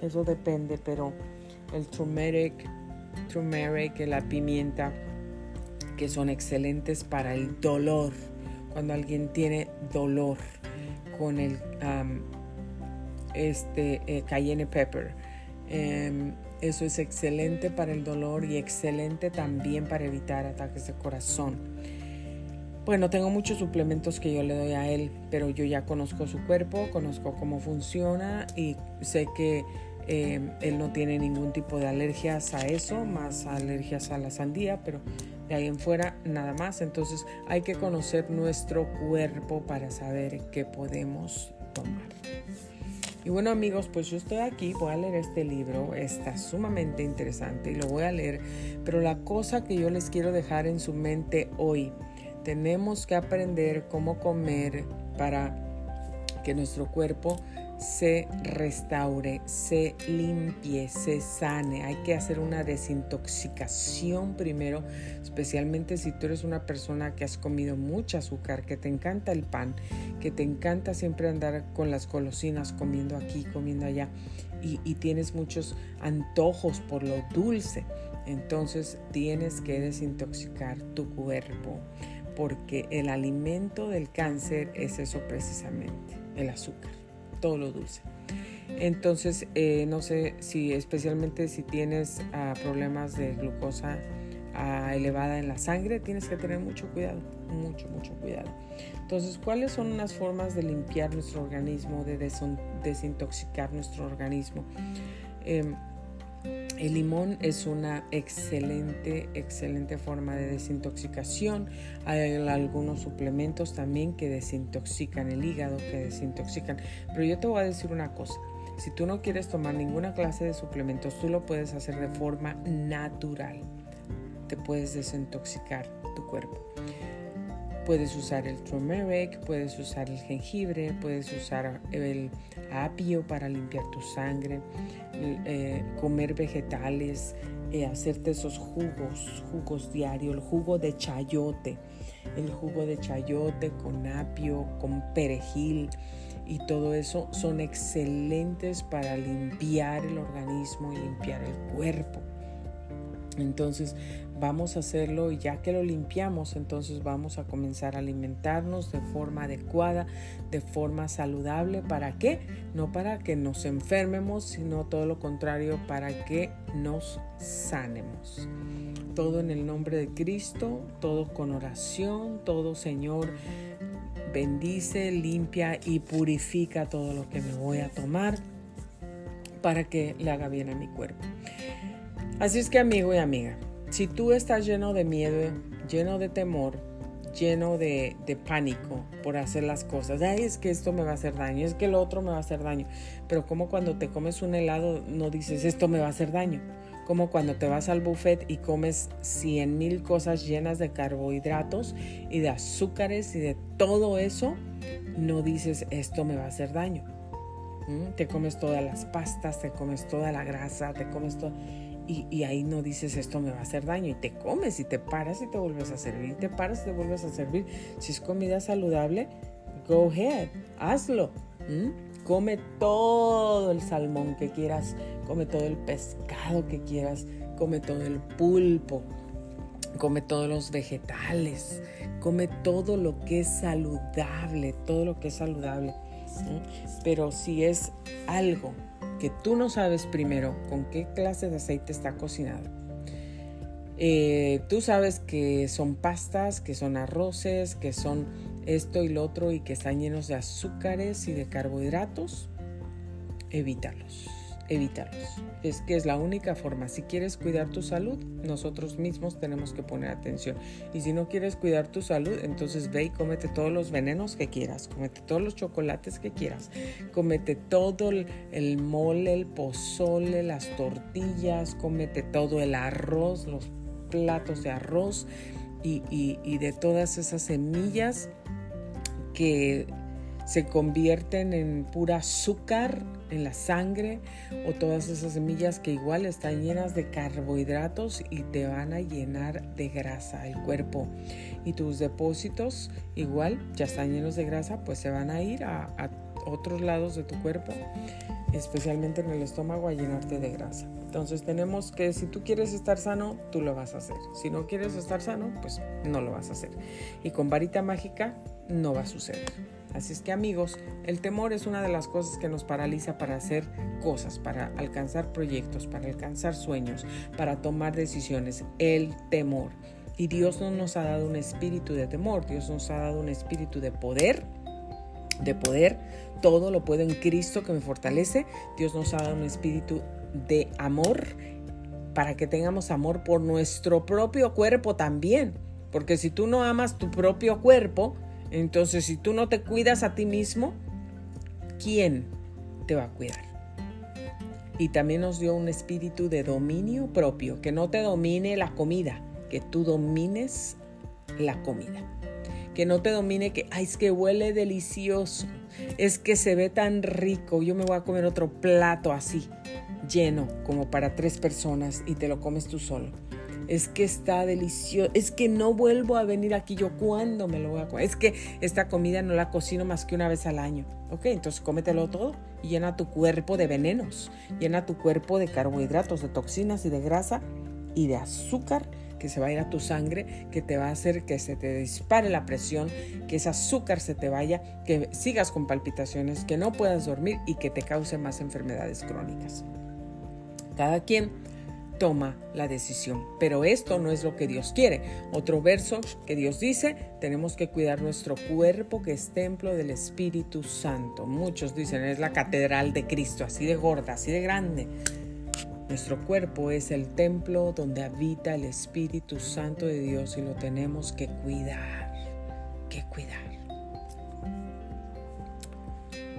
eso depende, pero el turmeric, turmeric, la pimienta, que son excelentes para el dolor. Cuando alguien tiene dolor con el este eh, cayenne pepper. Em, eso es excelente para el dolor y excelente también para evitar ataques de corazón. Bueno, tengo muchos suplementos que yo le doy a él, pero yo ya conozco su cuerpo, conozco cómo funciona y sé que eh, él no tiene ningún tipo de alergias a eso, más alergias a la sandía, pero de ahí en fuera nada más. Entonces hay que conocer nuestro cuerpo para saber qué podemos tomar. Y bueno amigos, pues yo estoy aquí, voy a leer este libro, está sumamente interesante y lo voy a leer, pero la cosa que yo les quiero dejar en su mente hoy tenemos que aprender cómo comer para que nuestro cuerpo se restaure, se limpie, se sane. Hay que hacer una desintoxicación primero, especialmente si tú eres una persona que has comido mucho azúcar, que te encanta el pan, que te encanta siempre andar con las golosinas, comiendo aquí, comiendo allá, y, y tienes muchos antojos por lo dulce. Entonces tienes que desintoxicar tu cuerpo porque el alimento del cáncer es eso precisamente, el azúcar, todo lo dulce. Entonces, eh, no sé si especialmente si tienes ah, problemas de glucosa ah, elevada en la sangre, tienes que tener mucho cuidado, mucho, mucho cuidado. Entonces, ¿cuáles son unas formas de limpiar nuestro organismo, de desintoxicar nuestro organismo? Em, el limón es una excelente, excelente forma de desintoxicación. Hay algunos suplementos también que desintoxican el hígado, que desintoxican. Pero yo te voy a decir una cosa. Si tú no quieres tomar ninguna clase de suplementos, tú lo puedes hacer de forma natural. Te puedes desintoxicar tu cuerpo. Puedes usar el turmeric, puedes usar el jengibre, puedes usar el apio para limpiar tu sangre, eh, comer vegetales, eh, hacerte esos jugos, jugos diarios, el jugo de chayote, el jugo de chayote con apio, con perejil y todo eso son excelentes para limpiar el organismo y limpiar el cuerpo. Entonces vamos a hacerlo y ya que lo limpiamos, entonces vamos a comenzar a alimentarnos de forma adecuada, de forma saludable. ¿Para qué? No para que nos enfermemos, sino todo lo contrario, para que nos sanemos. Todo en el nombre de Cristo, todo con oración, todo Señor. Bendice, limpia y purifica todo lo que me voy a tomar para que le haga bien a mi cuerpo. Así es que amigo y amiga, si tú estás lleno de miedo, lleno de temor, lleno de, pánico por hacer las cosas, Ay, es que esto me va a hacer daño, es que el otro me va a hacer daño, pero como cuando te comes un helado no dices esto me va a hacer daño, como cuando te vas al buffet y comes cien mil cosas llenas de carbohidratos y de azúcares y de todo eso, no dices esto me va a hacer daño. ¿Mm? Te comes todas las pastas, te comes toda la grasa, te comes todo y, ahí no dices esto me va a hacer daño y te comes y te paras y te vuelves a servir, te paras y te vuelves a servir. Si es comida saludable, go ahead, hazlo. Come todo el salmón que quieras, come todo el pescado que quieras, come todo el pulpo, come todos los vegetales, come todo lo que es saludable, todo lo que es saludable. Pero si es algo que tú no sabes primero con qué clase de aceite está cocinado. Eh, tú sabes que son pastas, que son arroces, que son esto y lo otro y que están llenos de azúcares y de carbohidratos. Evítalos evitarlos. Es que es la única forma. Si quieres cuidar tu salud, nosotros mismos tenemos que poner atención. Y si no quieres cuidar tu salud, entonces ve y cómete todos los venenos que quieras, cómete todos los chocolates que quieras, cómete todo el, mole, el pozole, las tortillas, cómete todo el arroz, los platos de arroz y de todas esas semillas que se convierten en pura azúcar en la sangre o todas esas semillas que igual están llenas de carbohidratos y te van a llenar de grasa el cuerpo. Y tus depósitos igual ya están llenos de grasa, pues se van a ir a, otros lados de tu cuerpo, especialmente en el estómago, a llenarte de grasa. Entonces tenemos que, si tú quieres estar sano, tú lo vas a hacer. Si no quieres estar sano, pues no lo vas a hacer. Y con varita mágica no va a suceder. Así es que amigos, el temor es una de las cosas que nos paraliza para hacer cosas, para alcanzar proyectos, para alcanzar sueños, para tomar decisiones. El temor. Y Dios no nos ha dado un espíritu de temor, Dios nos ha dado un espíritu de poder, de poder. Todo lo puedo en Cristo que me fortalece. Dios nos ha dado un espíritu de amor para que tengamos amor por nuestro propio cuerpo también. Porque si tú no amas tu propio cuerpo, entonces, si tú no te cuidas a ti mismo, ¿quién te va a cuidar? Y también nos dio un espíritu de dominio propio, que no te domine la comida, que tú domines la comida. Que no te domine que, ay, es que huele delicioso, es que se ve tan rico, yo me voy a comer otro plato así, lleno, como para tres personas, y te lo comes tú solo es que está delicioso, es que no vuelvo a venir aquí, yo cuándo me lo voy a comer, es que esta comida no la cocino más que una vez al año, ok, entonces cómetelo todo y llena tu cuerpo de venenos, llena tu cuerpo de carbohidratos, de toxinas y de grasa y de azúcar que se va a ir a tu sangre, que te va a hacer que se te dispare la presión, que ese azúcar se te vaya, que sigas con palpitaciones, que no puedas dormir y que te cause más enfermedades crónicas. Cada quien toma la decisión. Pero esto no es lo que Dios quiere. Otro verso que Dios dice, tenemos que cuidar nuestro cuerpo que es templo del Espíritu Santo. Muchos dicen, es la catedral de Cristo, así de gorda, así de grande. Nuestro cuerpo es el templo donde habita el Espíritu Santo de Dios y lo tenemos que cuidar, que cuidar.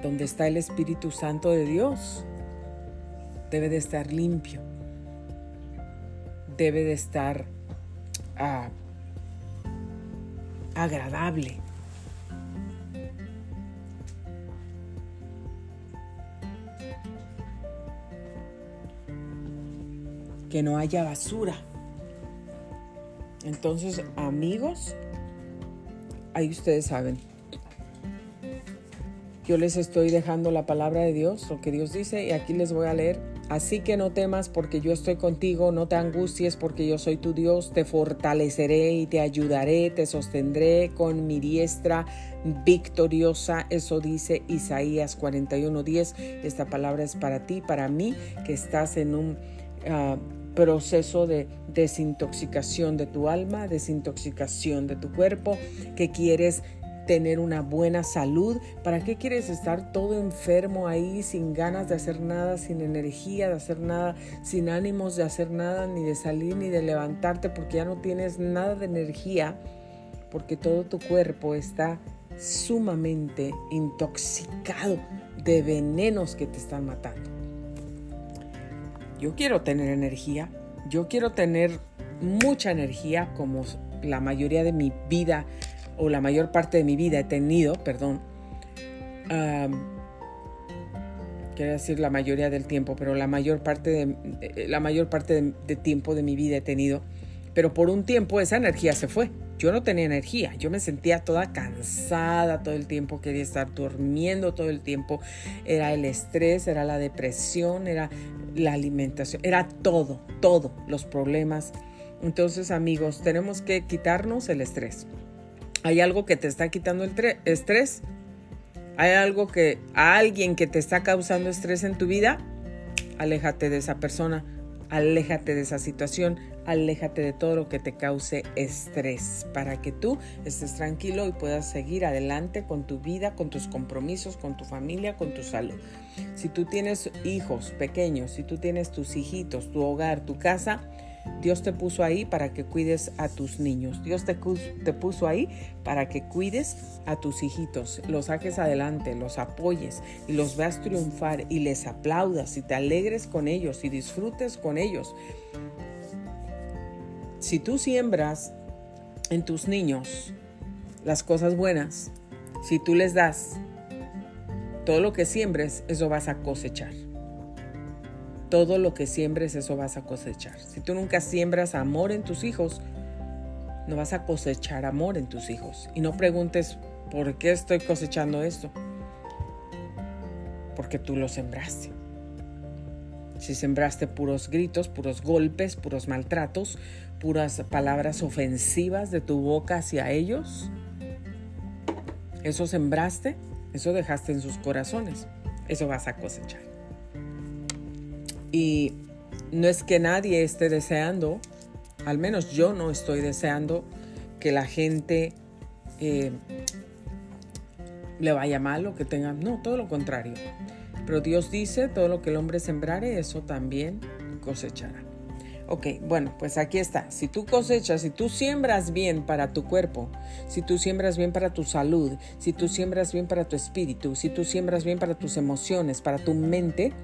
donde está el Espíritu Santo de Dios, debe de estar limpio, debe de estar ah, agradable. Que no haya basura. Entonces, amigos, ahí ustedes saben. Yo les estoy dejando la palabra de Dios, lo que Dios dice, y aquí les voy a leer. Así que no temas porque yo estoy contigo, no te angusties porque yo soy tu Dios, te fortaleceré y te ayudaré, te sostendré con mi diestra victoriosa. Eso dice Isaías 41:10. Esta palabra es para ti, para mí, que estás en un... Ah, proceso de desintoxicación de tu alma, desintoxicación de tu cuerpo, que quieres tener una buena salud. ¿Para qué quieres estar todo enfermo ahí sin ganas de hacer nada, sin energía de hacer nada, sin ánimos de hacer nada, ni de salir, ni de levantarte, porque ya no tienes nada de energía, porque todo tu cuerpo está sumamente intoxicado de venenos que te están matando? yo quiero tener energía, yo quiero tener mucha energía como la mayoría de mi vida o la mayor parte de mi vida he tenido, perdón. quiero decir la mayoría del tiempo, pero la mayor parte de, la mayor parte de tiempo de mi vida he tenido. Pero por un tiempo esa energía se fue. Yo no tenía energía, yo me sentía toda cansada todo el tiempo, quería estar durmiendo todo el tiempo. Era el estrés, era la depresión, era la alimentación, era todo, todo, los problemas. Entonces, amigos, tenemos que quitarnos el estrés. ¿Hay algo que te está quitando el estrés? ¿Hay algo que, a alguien que te está causando estrés en tu vida? Aléjate de esa persona, aléjate de esa situación, aléjate de todo lo que te cause estrés para que tú estés tranquilo y puedas seguir adelante con tu vida, con tus compromisos, con tu familia, con tu salud. Si tú tienes hijos pequeños, si tú tienes tus hijitos, tu hogar, tu casa, Dios te puso ahí para que cuides a tus niños. Dios te, te, puso ahí para que cuides a tus hijitos, los saques adelante, los apoyes y los veas triunfar y les aplaudas y te alegres con ellos y disfrutes con ellos. Si tú siembras en tus niños las cosas buenas, si tú les das todo lo que siembres, eso vas a cosechar. Todo lo que siembres, eso vas a cosechar. Si tú nunca siembras amor en tus hijos, no vas a cosechar amor en tus hijos. Y no preguntes, ¿por qué estoy cosechando esto? Porque tú lo sembraste. Si sembraste puros gritos, puros golpes, puros maltratos, puras palabras ofensivas de tu boca hacia ellos, eso sembraste, eso dejaste en sus corazones. Eso vas a cosechar. Y no es que nadie esté deseando, al menos yo no estoy deseando que la gente eh, le vaya mal o que tenga, no, todo lo contrario. Pero Dios dice, todo lo que el hombre sembrare, eso también cosechará. Ok, bueno, pues aquí está. Si tú cosechas, si tú siembras bien para tu cuerpo, si tú siembras bien para tu salud, si tú siembras bien para tu espíritu, si tú siembras bien para tus emociones, para tu mente,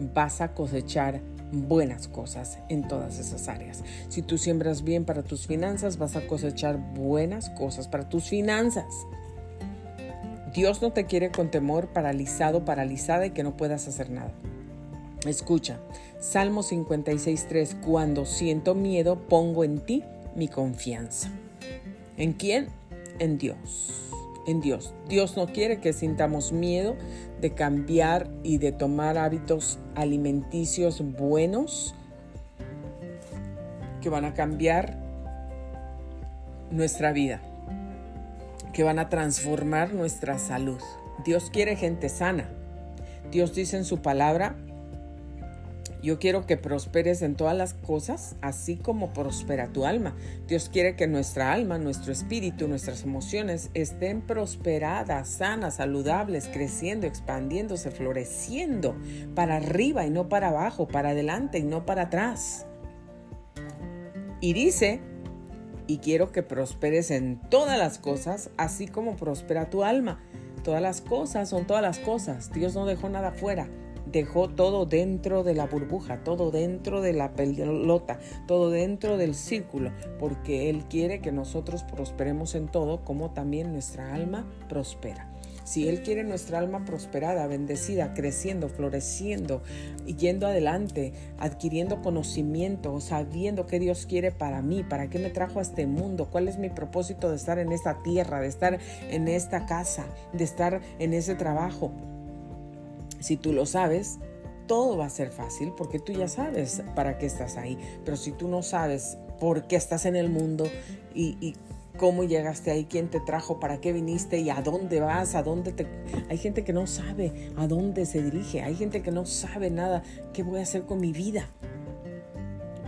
vas a cosechar buenas cosas en todas esas áreas. Si tú siembras bien para tus finanzas, vas a cosechar buenas cosas para tus finanzas. Dios no te quiere con temor paralizado, paralizada y que no puedas hacer nada. Escucha, Salmo 56.3, cuando siento miedo, pongo en ti mi confianza. ¿En quién? En Dios. En Dios. Dios no quiere que sintamos miedo de cambiar y de tomar hábitos alimenticios buenos que van a cambiar nuestra vida, que van a transformar nuestra salud. Dios quiere gente sana. Dios dice en su palabra yo quiero que prosperes en todas las cosas, así como prospera tu alma. Dios quiere que nuestra alma, nuestro espíritu, nuestras emociones estén prosperadas, sanas, saludables, creciendo, expandiéndose, floreciendo para arriba y no para abajo, para adelante y no para atrás. Y dice, y quiero que prosperes en todas las cosas, así como prospera tu alma. Todas las cosas son todas las cosas. Dios no dejó nada fuera. Dejó todo dentro de la burbuja, todo dentro de la pelota, todo dentro del círculo, porque Él quiere que nosotros prosperemos en todo, como también nuestra alma prospera. Si Él quiere nuestra alma prosperada, bendecida, creciendo, floreciendo, yendo adelante, adquiriendo conocimiento, sabiendo qué Dios quiere para mí, para qué me trajo a este mundo, cuál es mi propósito de estar en esta tierra, de estar en esta casa, de estar en ese trabajo. Si tú lo sabes, todo va a ser fácil porque tú ya sabes para qué estás ahí. Pero si tú no sabes por qué estás en el mundo y, cómo llegaste ahí, quién te trajo, para qué viniste y a dónde vas, a dónde te... Hay gente que no sabe a dónde se dirige, hay gente que no sabe nada, qué voy a hacer con mi vida.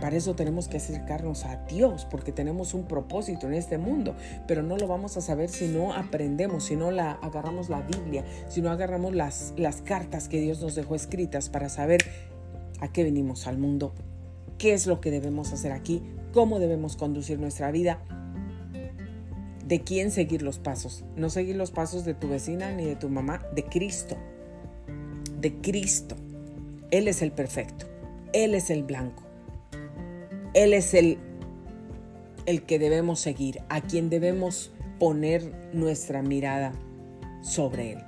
Para eso tenemos que acercarnos a Dios, porque tenemos un propósito en este mundo, pero no lo vamos a saber si no aprendemos, si no la, agarramos la Biblia, si no agarramos las, las cartas que Dios nos dejó escritas para saber a qué venimos al mundo, qué es lo que debemos hacer aquí, cómo debemos conducir nuestra vida de quién seguir los pasos. No seguir los pasos de tu vecina ni de tu mamá, de Cristo. De Cristo. Él es el perfecto. Él es el blanco. Él es el, el que debemos seguir, a quien debemos poner nuestra mirada sobre Él.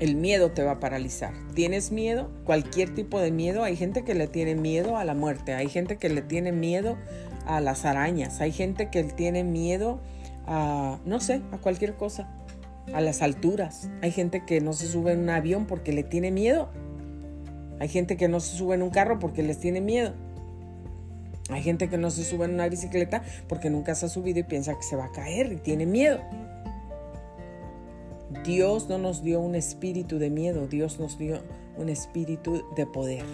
El miedo te va a paralizar. ¿Tienes miedo? Cualquier tipo de miedo. Hay gente que le tiene miedo a la muerte. Hay gente que le tiene miedo a las arañas. Hay gente que tiene miedo a, no sé, a cualquier cosa, a las alturas. Hay gente que no se sube en un avión porque le tiene miedo. Hay gente que no se sube en un carro porque les tiene miedo. Hay gente que no se sube en una bicicleta porque nunca se ha subido y piensa que se va a caer y tiene miedo. Dios no nos dio un espíritu de miedo, Dios nos dio un espíritu de poder,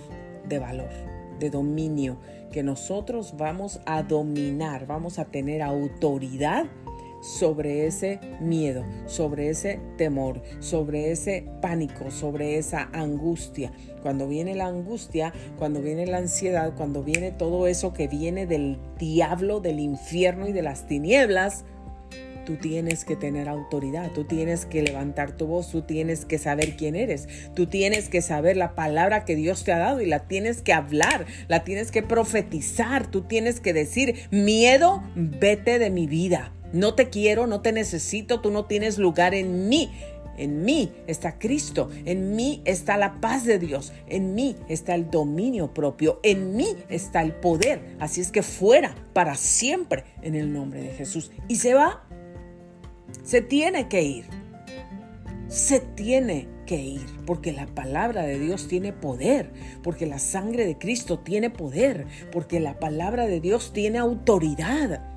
de valor, de dominio, que nosotros vamos a dominar, vamos a tener autoridad sobre ese miedo, sobre ese temor, sobre ese pánico, sobre esa angustia. Cuando viene la angustia, cuando viene la ansiedad, cuando viene todo eso que viene del diablo, del infierno y de las tinieblas, tú tienes que tener autoridad, tú tienes que levantar tu voz, tú tienes que saber quién eres, tú tienes que saber la palabra que Dios te ha dado y la tienes que hablar, la tienes que profetizar, tú tienes que decir, miedo, vete de mi vida. No te quiero, no te necesito, tú no tienes lugar en mí. En mí está Cristo, en mí está la paz de Dios, en mí está el dominio propio, en mí está el poder. Así es que fuera para siempre en el nombre de Jesús. Y se va, se tiene que ir, se tiene que ir, porque la palabra de Dios tiene poder, porque la sangre de Cristo tiene poder, porque la palabra de Dios tiene autoridad.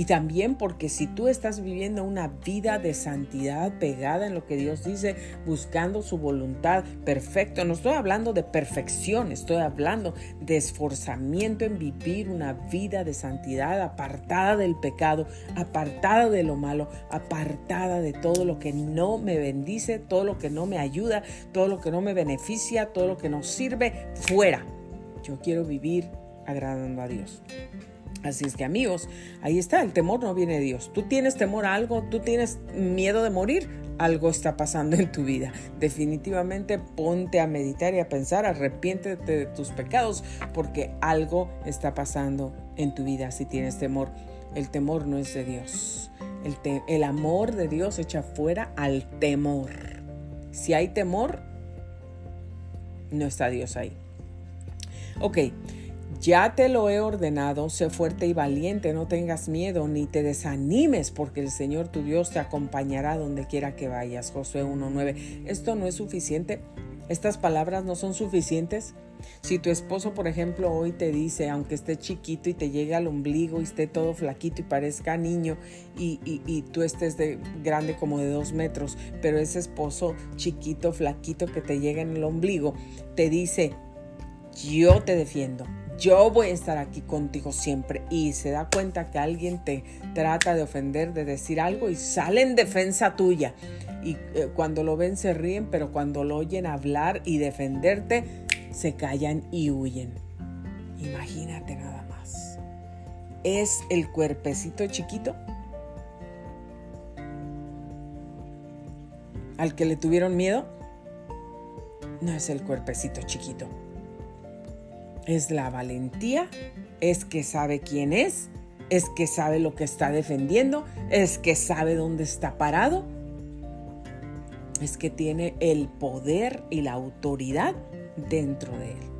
Y también porque si tú estás viviendo una vida de santidad pegada en lo que Dios dice, buscando su voluntad perfecto, no estoy hablando de perfección, estoy hablando de esforzamiento en vivir una vida de santidad apartada del pecado, apartada de lo malo, apartada de todo lo que no me bendice, todo lo que no me ayuda, todo lo que no me beneficia, todo lo que no sirve, fuera. Yo quiero vivir agradando a Dios. Así es que amigos, ahí está, el temor no viene de Dios. Tú tienes temor a algo, tú tienes miedo de morir, algo está pasando en tu vida. Definitivamente ponte a meditar y a pensar, arrepiéntete de tus pecados, porque algo está pasando en tu vida si tienes temor. El temor no es de Dios. El, el amor de Dios echa fuera al temor. Si hay temor, no está Dios ahí. Ok. Ya te lo he ordenado, sé fuerte y valiente, no tengas miedo ni te desanimes, porque el Señor tu Dios te acompañará donde quiera que vayas. Josué 1.9. ¿Esto no es suficiente? ¿Estas palabras no son suficientes? Si tu esposo, por ejemplo, hoy te dice, aunque esté chiquito y te llegue al ombligo y esté todo flaquito y parezca niño y, y, tú estés de grande como de dos metros, pero ese esposo chiquito, flaquito que te llega en el ombligo, te dice, yo te defiendo, yo voy a estar aquí contigo siempre. Y se da cuenta que alguien te trata de ofender, de decir algo y sale en defensa tuya. Y eh, cuando lo ven se ríen, pero cuando lo oyen hablar y defenderte, se callan y huyen. Imagínate nada más. Es el cuerpecito chiquito al que le tuvieron miedo no es el cuerpecito chiquito. Es la valentía, es que sabe quién es, es que sabe lo que está defendiendo, es que sabe dónde está parado, es que tiene el poder y la autoridad dentro de él.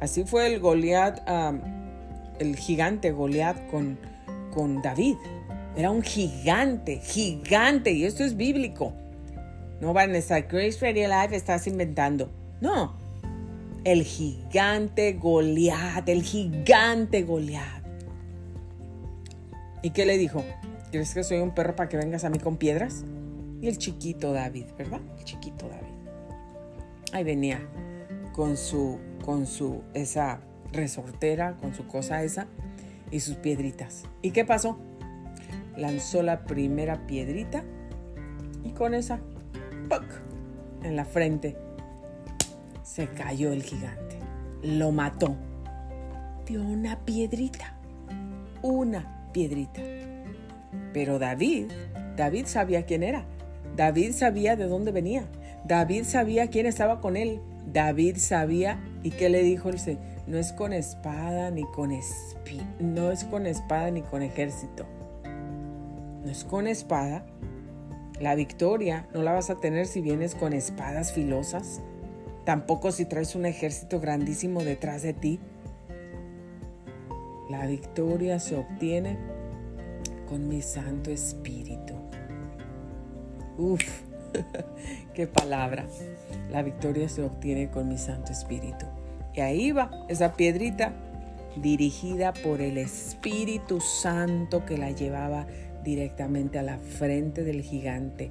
Así fue el Goliat, el gigante Goliat con, con David. Era un gigante, gigante, y esto es bíblico. No van a estar, Grace Radio Live estás inventando. No, el gigante Goliat, el gigante Goliat. ¿Y qué le dijo? ¿Crees que soy un perro para que vengas a mí con piedras? Y el chiquito David, ¿verdad? El chiquito David. Ahí venía con su, con su, esa resortera, con su cosa esa y sus piedritas. ¿Y qué pasó? lanzó la primera piedrita y con esa, ¡puc! en la frente, se cayó el gigante. Lo mató. Dio una piedrita. Una piedrita. Pero David, David sabía quién era. David sabía de dónde venía. David sabía quién estaba con él. David sabía y qué le dijo el Señor. No es con espada ni con espi no es con espada ni con ejército no es con espada. La victoria no la vas a tener si vienes con espadas filosas. Tampoco si traes un ejército grandísimo detrás de ti. La victoria se obtiene con mi Santo Espíritu. Uf, *laughs* qué palabra. La victoria se obtiene con mi Santo Espíritu. Y ahí va esa piedrita dirigida por el Espíritu Santo que la llevaba directamente a la frente del gigante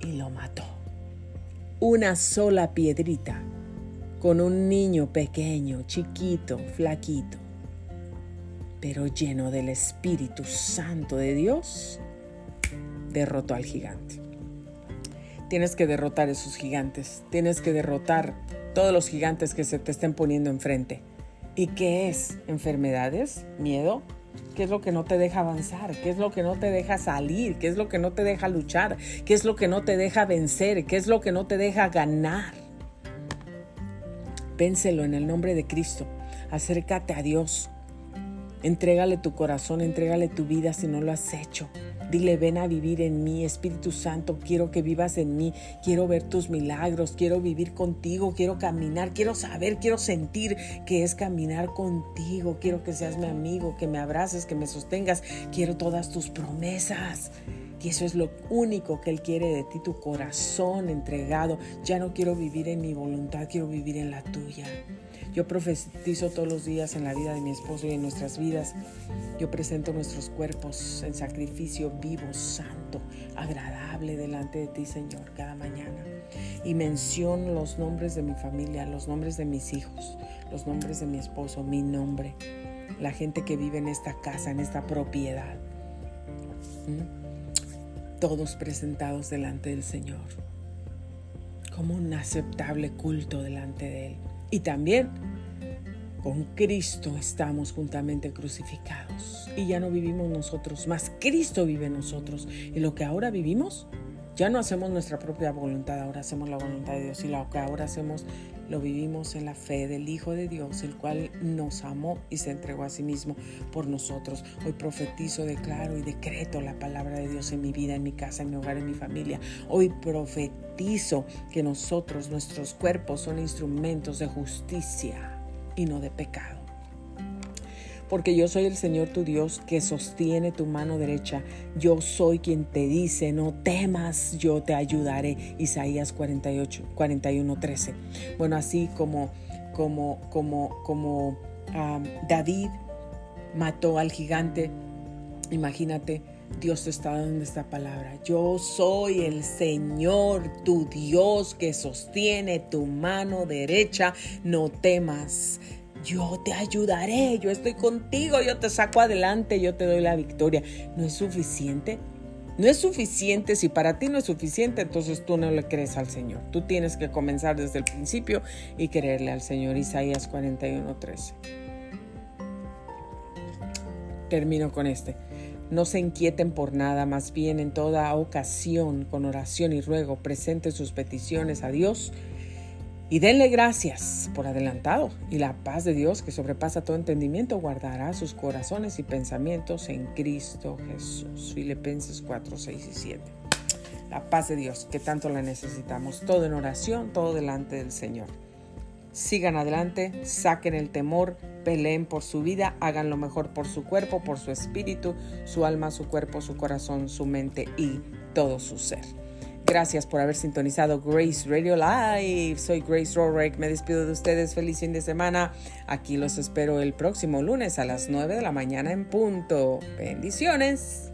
y lo mató. Una sola piedrita con un niño pequeño, chiquito, flaquito, pero lleno del Espíritu Santo de Dios, derrotó al gigante. Tienes que derrotar esos gigantes, tienes que derrotar todos los gigantes que se te estén poniendo enfrente. ¿Y qué es? ¿Enfermedades? ¿Miedo? ¿Qué es lo que no te deja avanzar? ¿Qué es lo que no te deja salir? ¿Qué es lo que no te deja luchar? ¿Qué es lo que no te deja vencer? ¿Qué es lo que no te deja ganar? Vénselo en el nombre de Cristo. Acércate a Dios. Entrégale tu corazón, entrégale tu vida si no lo has hecho. Dile, ven a vivir en mí, Espíritu Santo, quiero que vivas en mí, quiero ver tus milagros, quiero vivir contigo, quiero caminar, quiero saber, quiero sentir que es caminar contigo, quiero que seas mi amigo, que me abraces, que me sostengas, quiero todas tus promesas. Y eso es lo único que Él quiere de ti, tu corazón entregado. Ya no quiero vivir en mi voluntad, quiero vivir en la tuya. Yo profetizo todos los días en la vida de mi esposo y en nuestras vidas. Yo presento nuestros cuerpos en sacrificio vivo, santo, agradable delante de ti, Señor, cada mañana. Y menciono los nombres de mi familia, los nombres de mis hijos, los nombres de mi esposo, mi nombre, la gente que vive en esta casa, en esta propiedad. Todos presentados delante del Señor, como un aceptable culto delante de Él. Y también con Cristo estamos juntamente crucificados. Y ya no vivimos nosotros, más Cristo vive en nosotros. Y lo que ahora vivimos, ya no hacemos nuestra propia voluntad, ahora hacemos la voluntad de Dios. Y lo que ahora hacemos, lo vivimos en la fe del Hijo de Dios, el cual nos amó y se entregó a sí mismo por nosotros. Hoy profetizo, declaro y decreto la palabra de Dios en mi vida, en mi casa, en mi hogar, en mi familia. Hoy profetizo que nosotros, nuestros cuerpos son instrumentos de justicia y no de pecado. Porque yo soy el Señor tu Dios que sostiene tu mano derecha. Yo soy quien te dice, no temas, yo te ayudaré. Isaías 48, 41, 13. Bueno, así como, como, como, como David mató al gigante, imagínate Dios te está dando esta palabra. Yo soy el Señor, tu Dios, que sostiene tu mano derecha. No temas. Yo te ayudaré, yo estoy contigo, yo te saco adelante, yo te doy la victoria. ¿No es suficiente? No es suficiente, si para ti no es suficiente, entonces tú no le crees al Señor. Tú tienes que comenzar desde el principio y creerle al Señor. Isaías 41:13. Termino con este. No se inquieten por nada, más bien en toda ocasión, con oración y ruego, presenten sus peticiones a Dios y denle gracias por adelantado. Y la paz de Dios, que sobrepasa todo entendimiento, guardará sus corazones y pensamientos en Cristo Jesús. Filipenses 4, 6 y 7. La paz de Dios, que tanto la necesitamos. Todo en oración, todo delante del Señor. Sigan adelante, saquen el temor, peleen por su vida, hagan lo mejor por su cuerpo, por su espíritu, su alma, su cuerpo, su corazón, su mente y todo su ser. Gracias por haber sintonizado Grace Radio Live. Soy Grace Rorek. Me despido de ustedes. Feliz fin de semana. Aquí los espero el próximo lunes a las 9 de la mañana en punto. Bendiciones.